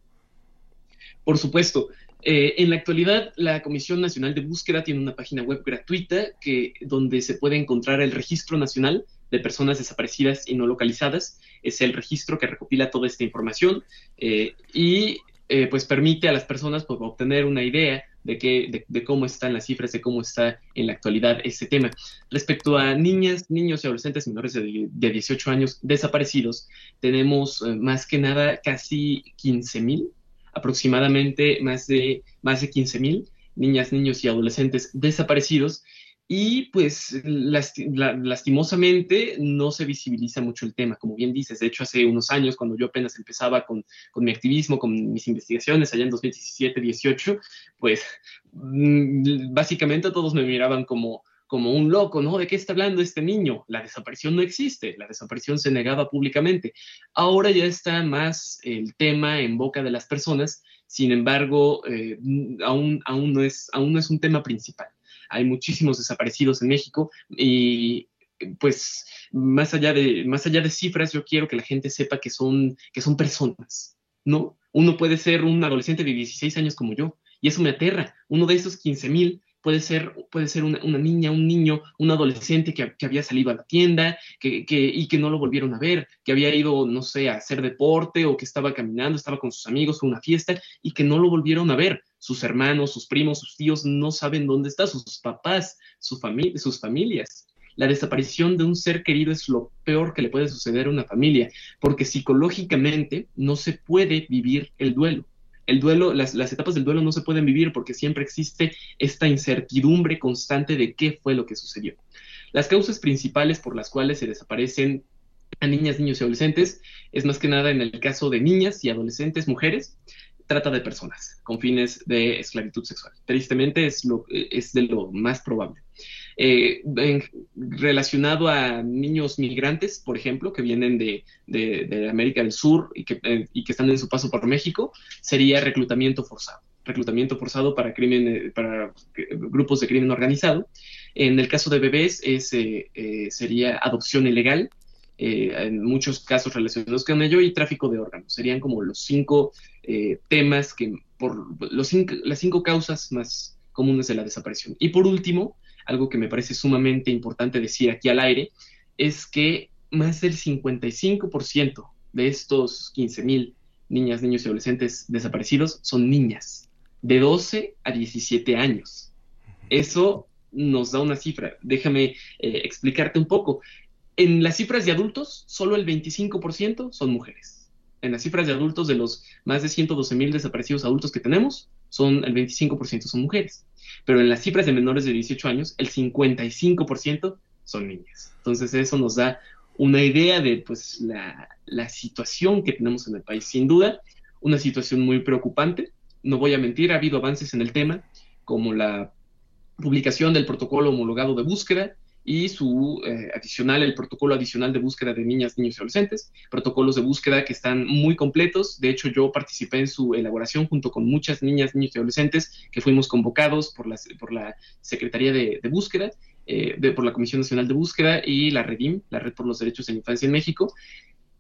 Por supuesto eh, en la actualidad, la Comisión Nacional de Búsqueda tiene una página web gratuita que, donde se puede encontrar el Registro Nacional de Personas Desaparecidas y No Localizadas. Es el registro que recopila toda esta información eh, y eh, pues permite a las personas pues, obtener una idea de, qué, de, cómo están las cifras, de cómo está en la actualidad este tema. Respecto a niñas, niños y adolescentes menores de, de 18 años desaparecidos, tenemos más que nada casi 15 mil aproximadamente más de, más de 15 mil niñas, niños y adolescentes desaparecidos. Y pues lastimosamente no se visibiliza mucho el tema, como bien dices. De hecho, hace unos años, cuando yo apenas empezaba con, con mi activismo, con mis investigaciones, allá en 2017-18, pues mm, básicamente todos me miraban como, como un loco, ¿no? ¿De qué está hablando este niño? La desaparición no existe, la desaparición se negaba públicamente. Ahora ya está más el tema en boca de las personas, sin embargo, eh, aún, aún, no es, aún no es un tema principal. Hay muchísimos desaparecidos en México y pues más allá de, más allá de cifras, yo quiero que la gente sepa que son, que son personas, ¿no? Uno puede ser un adolescente de 16 años como yo, y eso me aterra. Uno de esos 15 mil puede ser, puede ser una, niña, un niño, un adolescente que, había salido a la tienda que, y que no lo volvieron a ver, que había ido, no sé, a hacer deporte o que estaba caminando, estaba con sus amigos, fue una fiesta y que no lo volvieron a ver. Sus hermanos, sus primos, sus tíos no saben dónde está, sus papás, su familia, sus familias. La desaparición de un ser querido es lo peor que le puede suceder a una familia, porque psicológicamente no se puede vivir el duelo el duelo, las, etapas del duelo no se pueden vivir porque siempre existe esta incertidumbre constante de qué fue lo que sucedió. Las causas principales por las cuales se desaparecen a niñas, niños y adolescentes es más que nada en el caso de niñas y adolescentes mujeres, trata de personas con fines de esclavitud sexual. Tristemente es, lo, es de lo más probable. Eh, relacionado a niños migrantes, por ejemplo, que vienen de, América del Sur y que, eh, y que, están en su paso por México, sería reclutamiento forzado. Reclutamiento forzado para, crimen, eh, para grupos de crimen organizado. En el caso de bebés es, sería adopción ilegal, en muchos casos relacionados con ello, y tráfico de órganos. Serían como los cinco temas que, por los las cinco causas más comunes de la desaparición. Y por último, algo que me parece sumamente importante decir aquí al aire, es que más del 55% de estos 15.000 niñas, niños y adolescentes desaparecidos son niñas, de 12 a 17 años. Eso nos da una cifra. Déjame eh, explicarte un poco. En las cifras de adultos, solo el 25% son mujeres. En las cifras de adultos, de los más de 112 mil desaparecidos adultos que tenemos, son el 25% son mujeres pero en las cifras de menores de 18 años, el 55% son niñas. Entonces eso nos da una idea de pues, la, la situación que tenemos en el país. Sin duda, una situación muy preocupante. No voy a mentir, ha habido avances en el tema, como la publicación del protocolo homologado de búsqueda, y su eh, adicional, el protocolo adicional de búsqueda de niñas, niños y adolescentes, protocolos de búsqueda que están muy completos. De hecho, yo participé en su elaboración junto con muchas niñas, niños y adolescentes que fuimos convocados por la, por la Secretaría de, Búsqueda, eh, por la Comisión Nacional de Búsqueda y la REDIM, la Red por los Derechos de la Infancia en México.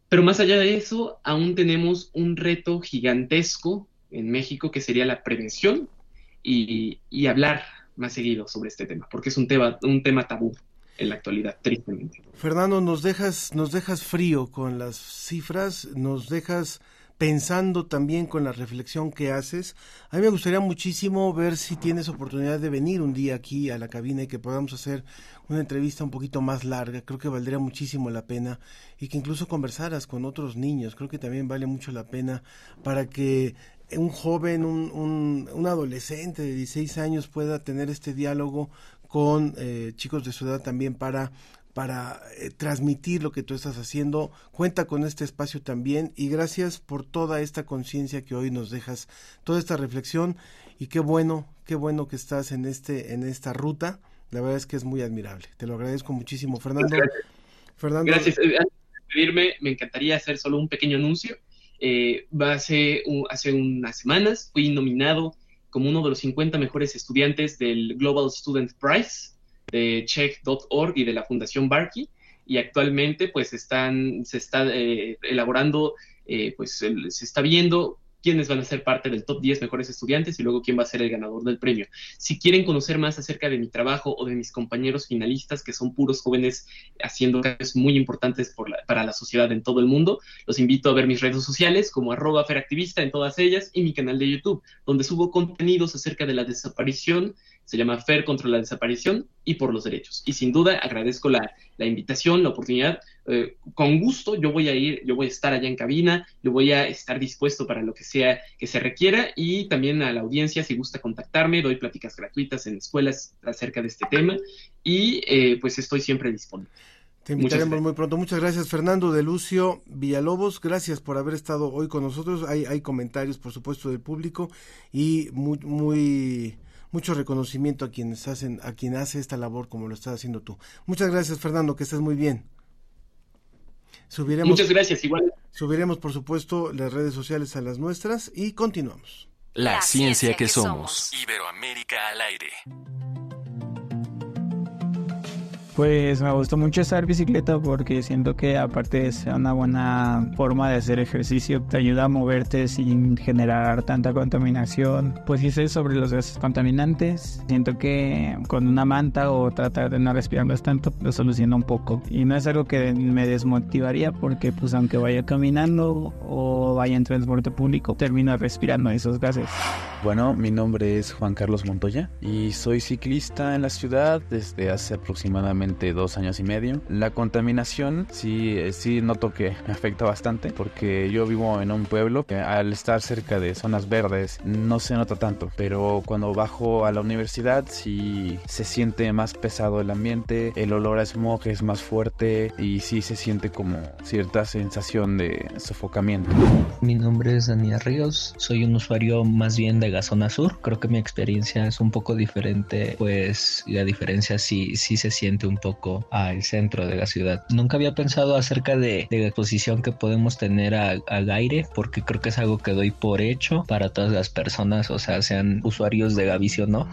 Pero más allá de eso, aún tenemos un reto gigantesco en México que sería la prevención y, y hablar más seguido sobre este tema, porque es un tema, un tema tabú en la actualidad, tristemente. Fernando, nos dejas, nos dejas frío con las cifras, nos dejas pensando también con la reflexión que haces. A mí me gustaría muchísimo ver si tienes oportunidad de venir un día aquí a la cabina y que podamos hacer una entrevista un poquito más larga. Creo que valdría muchísimo la pena y que incluso conversaras con otros niños. Creo que también vale mucho la pena para que un joven, un, un, adolescente de 16 años pueda tener este diálogo con eh, chicos de su edad también para para eh, transmitir lo que tú estás haciendo. Cuenta con este espacio también y gracias por toda esta conciencia que hoy nos dejas, toda esta reflexión y qué bueno, qué bueno que estás en este en esta ruta. La verdad es que es muy admirable. Te lo agradezco muchísimo, Fernando. Gracias. Fernando. Gracias. Eh, antes de despedirme, me encantaría hacer solo un pequeño anuncio. Eh, hace, hace unas semanas fui nominado como uno de los 50 mejores estudiantes del Global Student Prize de check.org y de la Fundación Barkey. Y actualmente pues están, se está eh, elaborando, eh, pues se está viendo quiénes van a ser parte del top 10 mejores estudiantes y luego quién va a ser el ganador del premio. Si quieren conocer más acerca de mi trabajo o de mis compañeros finalistas, que son puros jóvenes haciendo cambios muy importantes para la sociedad en todo el mundo, los invito a ver mis redes sociales como arroba feractivista en todas ellas y mi canal de YouTube, donde subo contenidos acerca de la desaparición se llama Fer contra la desaparición y por los derechos. Y sin duda agradezco la, invitación, la oportunidad. Eh, con gusto yo voy a ir, yo voy a estar allá en cabina, yo voy a estar dispuesto para lo que sea que se requiera y también a la audiencia si gusta contactarme, doy pláticas gratuitas en escuelas acerca de este tema y eh, pues estoy siempre disponible. Te invitaremos muy pronto. Muchas gracias, Fernando de Lucio Villalobos. Gracias por haber estado hoy con nosotros. Hay, hay comentarios, por supuesto, del público y muy, muy mucho reconocimiento a quienes hacen, a quien hace esta labor como lo estás haciendo tú. Muchas gracias, Fernando, que estés muy bien. Subiremos, Muchas gracias, igual. Subiremos, por supuesto, las redes sociales a las nuestras y continuamos. La, ciencia, que, somos. Iberoamérica al aire. Pues me gustó mucho estar bicicleta porque siento que aparte ser una buena forma de hacer ejercicio, te ayuda a moverte sin generar tanta contaminación. Pues hice sobre los gases contaminantes. Siento que con una manta o tratar de no respirarlos tanto lo soluciona un poco. Y no es algo que me desmotivaría porque pues aunque vaya caminando o vaya en transporte público, termino respirando esos gases. Bueno, mi nombre es Juan Carlos Montoya y soy ciclista en la ciudad desde hace aproximadamente dos años y medio. La contaminación sí, eh, sí noto que me afecta bastante porque yo vivo en un pueblo que al estar cerca de zonas verdes no se nota tanto, pero cuando bajo a la universidad sí se siente más pesado el ambiente, el olor a smog es más fuerte y sí se siente como cierta sensación de sofocamiento. Mi nombre es Daniel Ríos, soy un usuario más bien de Gazona Sur, creo que mi experiencia es un poco diferente, pues la diferencia sí, sí se siente un poco al centro de la ciudad. Nunca había pensado acerca de, la exposición que podemos tener al aire, porque creo que es algo que doy por hecho para todas las personas, o sea, sean usuarios de la visión no.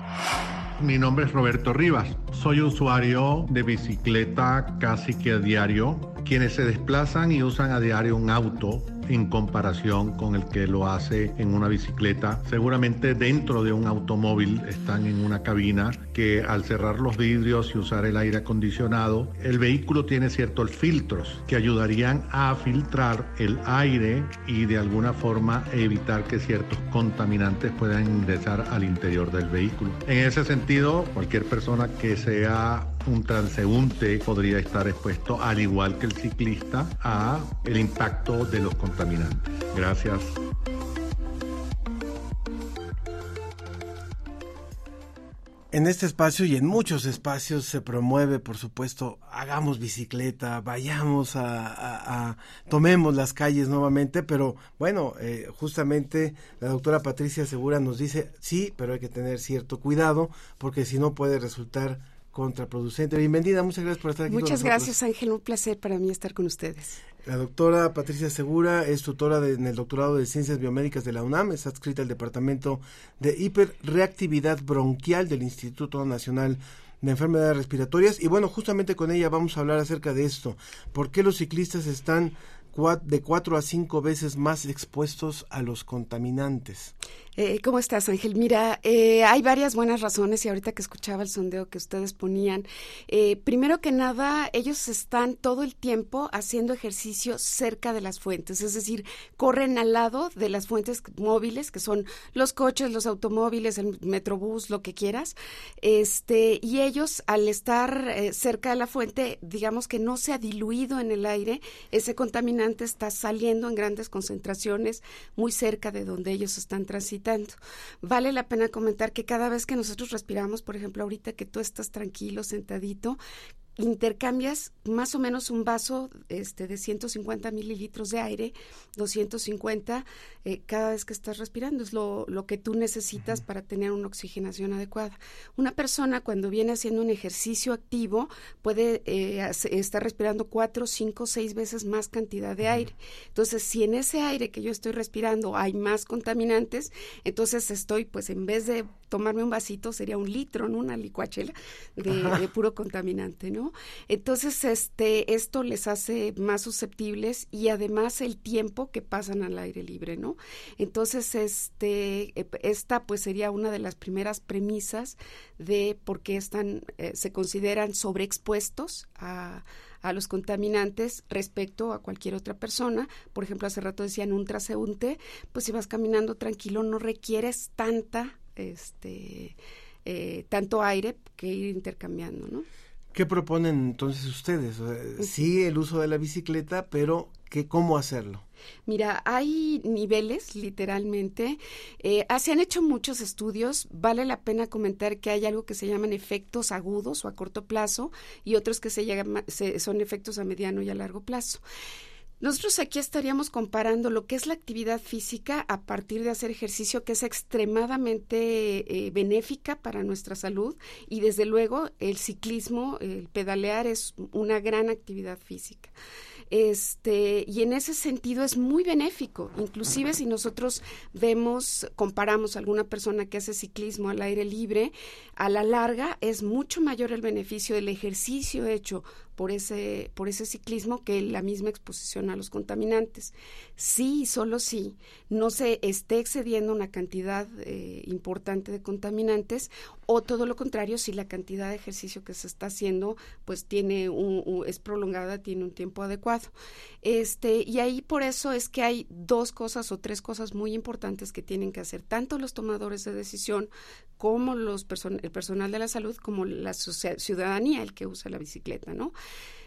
Mi nombre es Roberto Rivas. Soy usuario de bicicleta casi que a diario. Quienes se desplazan y usan a diario un auto en comparación con el que lo hace en una bicicleta. Seguramente dentro de un automóvil están en una cabina que al cerrar los vidrios y usar el aire acondicionado, el vehículo tiene ciertos filtros que ayudarían a filtrar el aire y de alguna forma evitar que ciertos contaminantes puedan ingresar al interior del vehículo. En ese sentido, cualquier persona que sea un transeúnte podría estar expuesto, al igual que el ciclista, a el impacto de los contaminantes. Gracias. En este espacio y en muchos espacios se promueve, por supuesto, hagamos bicicleta, vayamos a, tomemos las calles nuevamente, pero bueno, eh, justamente la doctora Patricia Segura nos dice, sí, pero hay que tener cierto cuidado, porque si no puede resultar contraproducente. Bienvenida, muchas gracias por estar aquí. Muchas gracias, Ángel. Un placer para mí estar con ustedes. La doctora Patricia Segura es tutora en el doctorado de Ciencias Biomédicas de la UNAM, es adscrita al Departamento de Hiperreactividad Bronquial del Instituto Nacional de Enfermedades Respiratorias. Y bueno, justamente con ella vamos a hablar acerca de esto. ¿Por qué los ciclistas están de cuatro a cinco veces más expuestos a los contaminantes. Eh, ¿Cómo estás, Ángel? Mira, eh, hay varias buenas razones y ahorita que escuchaba el sondeo que ustedes ponían, eh, primero que nada, ellos están todo el tiempo haciendo ejercicio cerca de las fuentes, es decir, corren al lado de las fuentes móviles, que son los coches, los automóviles, el metrobús, lo que quieras, este, y ellos al estar cerca de la fuente, digamos que no se ha diluido en el aire, ese contaminante está saliendo en grandes concentraciones muy cerca de donde ellos están transitando Vale la pena comentar que cada vez que nosotros respiramos, por ejemplo, ahorita que tú estás tranquilo, sentadito, intercambias más o menos un vaso este, de 150 mililitros de aire, 250 eh, cada vez que estás respirando. Es lo, lo que tú necesitas para tener una oxigenación adecuada. Una persona cuando viene haciendo un ejercicio activo puede eh, estar respirando cuatro, cinco, seis veces más cantidad de aire. Entonces, si en ese aire que yo estoy respirando hay más contaminantes, entonces estoy, pues en vez de tomarme un vasito, sería un litro, ¿no? Una licuachela de, de puro contaminante, ¿no? Entonces, este, esto les hace más susceptibles y además el tiempo que pasan al aire libre, ¿no? Entonces, este, esta pues sería una de las primeras premisas de por qué están, eh, se consideran sobreexpuestos a, a los contaminantes respecto a cualquier otra persona. Por ejemplo, hace rato decían un traseúnte, pues si vas caminando tranquilo no requieres tanta, este, eh, tanto aire que ir intercambiando, ¿no? ¿Qué proponen entonces ustedes? sí, el uso de la bicicleta, pero ¿qué, ¿cómo hacerlo? Mira, hay niveles, literalmente. Eh, se han hecho muchos estudios. Vale la pena comentar que hay algo que se llaman efectos agudos o a corto plazo y otros que se, llaman, son efectos a mediano y a largo plazo. Nosotros aquí estaríamos comparando lo que es la actividad física a partir de hacer ejercicio, que es extremadamente eh, benéfica para nuestra salud, y desde luego el ciclismo, el pedalear es una gran actividad física. Este, y en ese sentido es muy benéfico. Inclusive si nosotros vemos, comparamos a alguna persona que hace ciclismo al aire libre, a la larga es mucho mayor el beneficio del ejercicio hecho por ese, por ese ciclismo que la misma exposición a los contaminantes. Sí, solo sí, no se esté excediendo una cantidad eh, importante de contaminantes o todo lo contrario, si la cantidad de ejercicio que se está haciendo pues tiene un, es prolongada, tiene un tiempo adecuado. Este, y ahí por eso es que hay dos cosas o tres cosas muy importantes que tienen que hacer tanto los tomadores de decisión como los el personal de la salud como la ciudadanía el que usa la bicicleta, ¿no?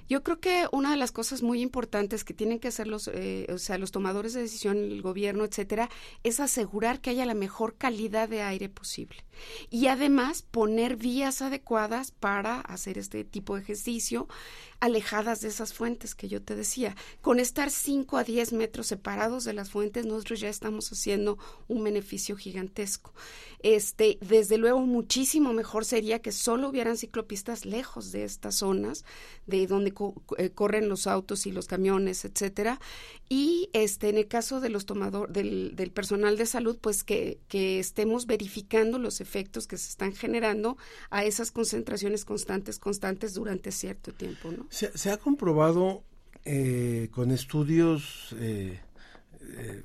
Yo creo que una de las cosas muy importantes que tienen que hacer los, eh, o sea, los tomadores de decisión, el gobierno, etcétera, es asegurar que haya la mejor calidad de aire posible. Y además poner vías adecuadas para hacer este tipo de ejercicio alejadas de esas fuentes que yo te decía. Con estar 5 a 10 metros separados de las fuentes, nosotros ya estamos haciendo un beneficio gigantesco. Este, desde luego, muchísimo mejor sería que solo hubieran ciclopistas lejos de estas zonas, de donde eh, corren los autos y los camiones, etcétera. Y este, en el caso de los tomadores, del, personal de salud, pues que estemos verificando los efectos que se están generando a esas concentraciones constantes, constantes durante cierto tiempo, ¿no? Se, ha comprobado eh, con estudios eh, eh,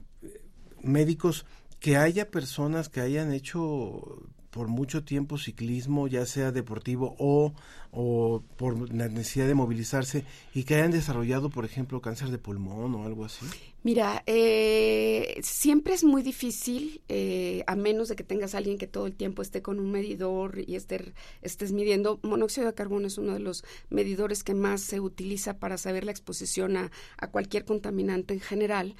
médicos que haya personas que hayan hecho por mucho tiempo ciclismo, ya sea deportivo o, o por la necesidad de movilizarse, y que hayan desarrollado, por ejemplo, cáncer de pulmón o algo así? Mira, eh, siempre es muy difícil, eh, a menos de que tengas alguien que todo el tiempo esté con un medidor y esté, estés midiendo. Monóxido de carbono es uno de los medidores que más se utiliza para saber la exposición a, a cualquier contaminante en general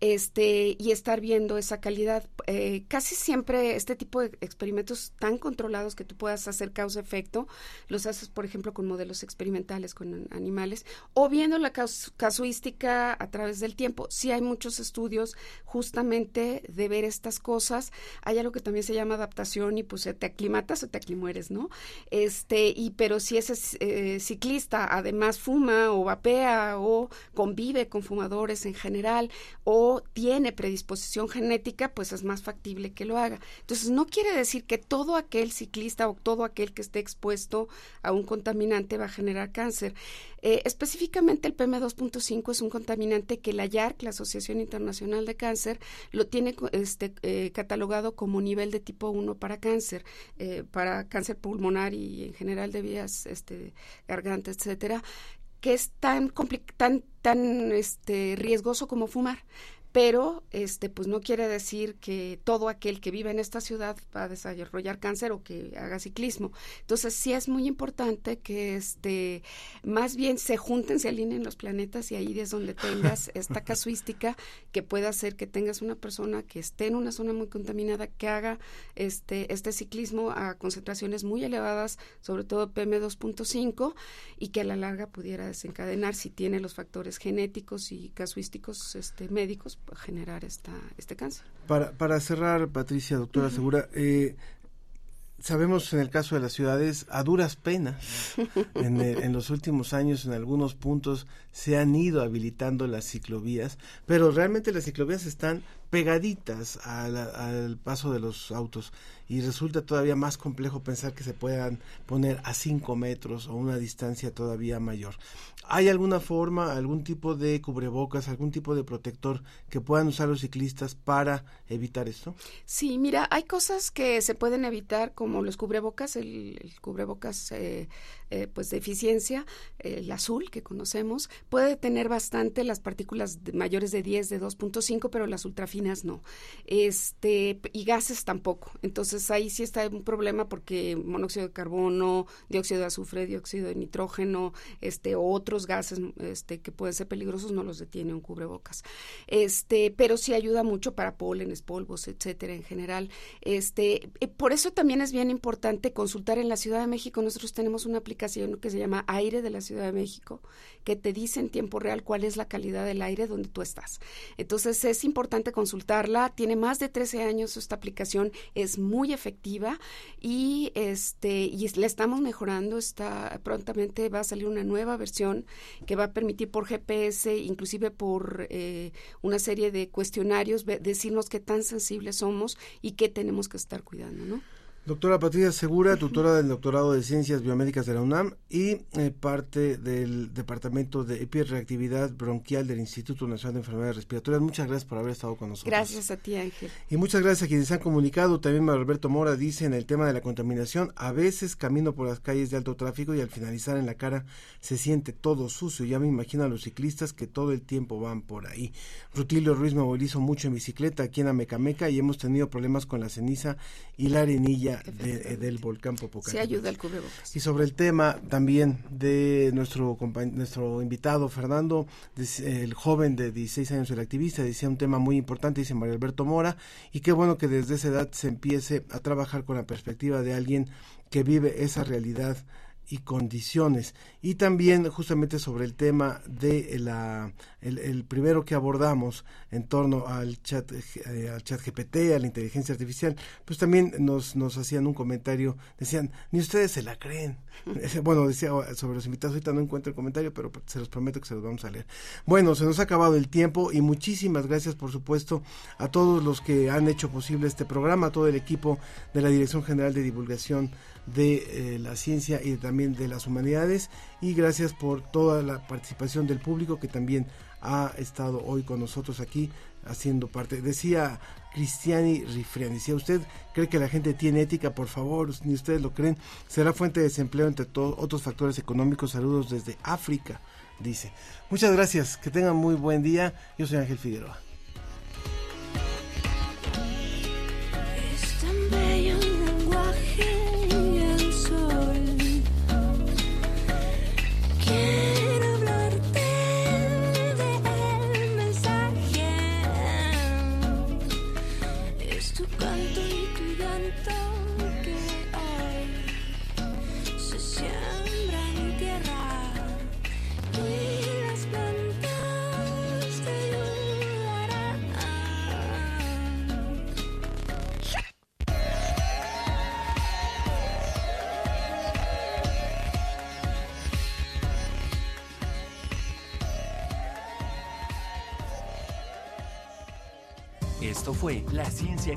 este, y estar viendo esa calidad. Eh, casi siempre este tipo de experimentos tan controlados que tú puedas hacer causa-efecto, los haces, por ejemplo, con modelos experimentales con animales, o viendo la casuística a través del tiempo. Sí hay muchos estudios justamente de ver estas cosas. Hay algo que también se llama adaptación y pues te aclimatas o te aclimueres, ¿no? Este, y pero si ese eh, ciclista además fuma o vapea o convive con fumadores en general o tiene predisposición genética, pues es más factible que lo haga. Entonces, no quiere decir que todo aquel ciclista o todo aquel que esté expuesto a un contaminante va a generar cáncer. Eh, específicamente el PM2.5 es un contaminante que la YARC, la Asociación Internacional de Cáncer, lo tiene este, eh, catalogado como nivel de tipo 1 para cáncer, eh, para cáncer pulmonar y en general de vías, este, garganta, etcétera, que es tan, tan, tan este, riesgoso como fumar pero este pues no quiere decir que todo aquel que vive en esta ciudad va a desarrollar cáncer o que haga ciclismo. Entonces sí es muy importante que este más bien se junten, se alineen los planetas y ahí es donde [laughs] tengas esta casuística que pueda hacer que tengas una persona que esté en una zona muy contaminada que haga este este ciclismo a concentraciones muy elevadas, sobre todo PM2.5 y que a la larga pudiera desencadenar si tiene los factores genéticos y casuísticos este médicos generar esta, este cáncer. Para, para cerrar, Patricia, doctora Segura, eh, sabemos en el caso de las ciudades, a duras penas, [laughs] en, en, los últimos años en algunos puntos se han ido habilitando las ciclovías, pero realmente las ciclovías están pegaditas al, paso de los autos y resulta todavía más complejo pensar que se puedan poner a 5 metros o una distancia todavía mayor. ¿Hay alguna forma, algún tipo de cubrebocas, algún tipo de protector que puedan usar los ciclistas para evitar esto? Sí, mira, hay cosas que se pueden evitar como los cubrebocas, el, cubrebocas eh, eh, pues de eficiencia, el azul que conocemos, puede tener bastante las partículas mayores de 10, de 2.5, pero las ultrafinas no. Este, y gases tampoco. Entonces ahí sí está un problema porque monóxido de carbono, dióxido de azufre, dióxido de nitrógeno, este, otros gases este, que pueden ser peligrosos no los detiene un cubrebocas. Este, pero sí ayuda mucho para pólenes, polvos, etcétera, en general. Este, eh, por eso también es bien importante consultar en la Ciudad de México. Nosotros tenemos una aplicación que se llama Aire de la Ciudad de México, que te dice en tiempo real cuál es la calidad del aire donde tú estás. Entonces es importante consultarla. Tiene más de 13 años esta aplicación, es muy efectiva y este y la estamos mejorando. Está prontamente va a salir una nueva versión que va a permitir por GPS, inclusive por eh, una serie de cuestionarios, decirnos qué tan sensibles somos y qué tenemos que estar cuidando, ¿no? Doctora Patricia Segura, tutora del doctorado de Ciencias Biomédicas de la UNAM y eh, parte del Departamento de Epirreactividad Bronquial del Instituto Nacional de Enfermedades Respiratorias. Muchas gracias por haber estado con nosotros. Gracias a ti, Ángel. Y muchas gracias a quienes han comunicado. También Alberto Mora dice en el tema de la contaminación, a veces camino por las calles de alto tráfico y al finalizar en la cara se siente todo sucio. Ya me imagino a los ciclistas que todo el tiempo van por ahí. Rutilio Ruiz me movilizo mucho en bicicleta aquí en Amecameca y hemos tenido problemas con la ceniza y la arenilla eh, del volcán Popocatépetl. Se ayuda el cubrebocas. Y sobre el tema también de nuestro nuestro invitado Fernando, el joven de 16 años, el activista, decía un tema muy importante, dice María Alberto Mora, y qué bueno que desde esa edad se empiece a trabajar con la perspectiva de alguien que vive esa realidad y condiciones. Y también justamente sobre el tema de la el, primero que abordamos en torno al chat eh, al chat GPT, a la inteligencia artificial, pues también nos, nos hacían un comentario, decían, ni ustedes se la creen. [laughs] bueno, decía sobre los invitados, ahorita no encuentro el comentario, pero se los prometo que se los vamos a leer. Bueno, se nos ha acabado el tiempo y muchísimas gracias, por supuesto, a todos los que han hecho posible este programa, a todo el equipo de la Dirección General de Divulgación de eh, la ciencia y también de las humanidades y gracias por toda la participación del público que también ha estado hoy con nosotros aquí haciendo parte. Decía Cristiani Rifriani, decía usted cree que la gente tiene ética, por favor, ni ustedes lo creen, será fuente de desempleo entre todos otros factores económicos. Saludos desde África, dice. Muchas gracias, que tengan muy buen día. Yo soy Ángel Figueroa.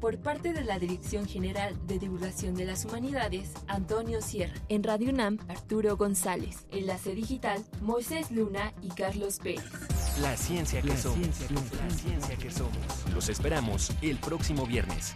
Por parte de la Dirección General de Divulgación de las Humanidades, Antonio Sierra. En Radio UNAM, Arturo González. Enlace Digital, Moisés Luna y Carlos Pérez. La ciencia que somos. la ciencia que somos. Los esperamos el próximo viernes.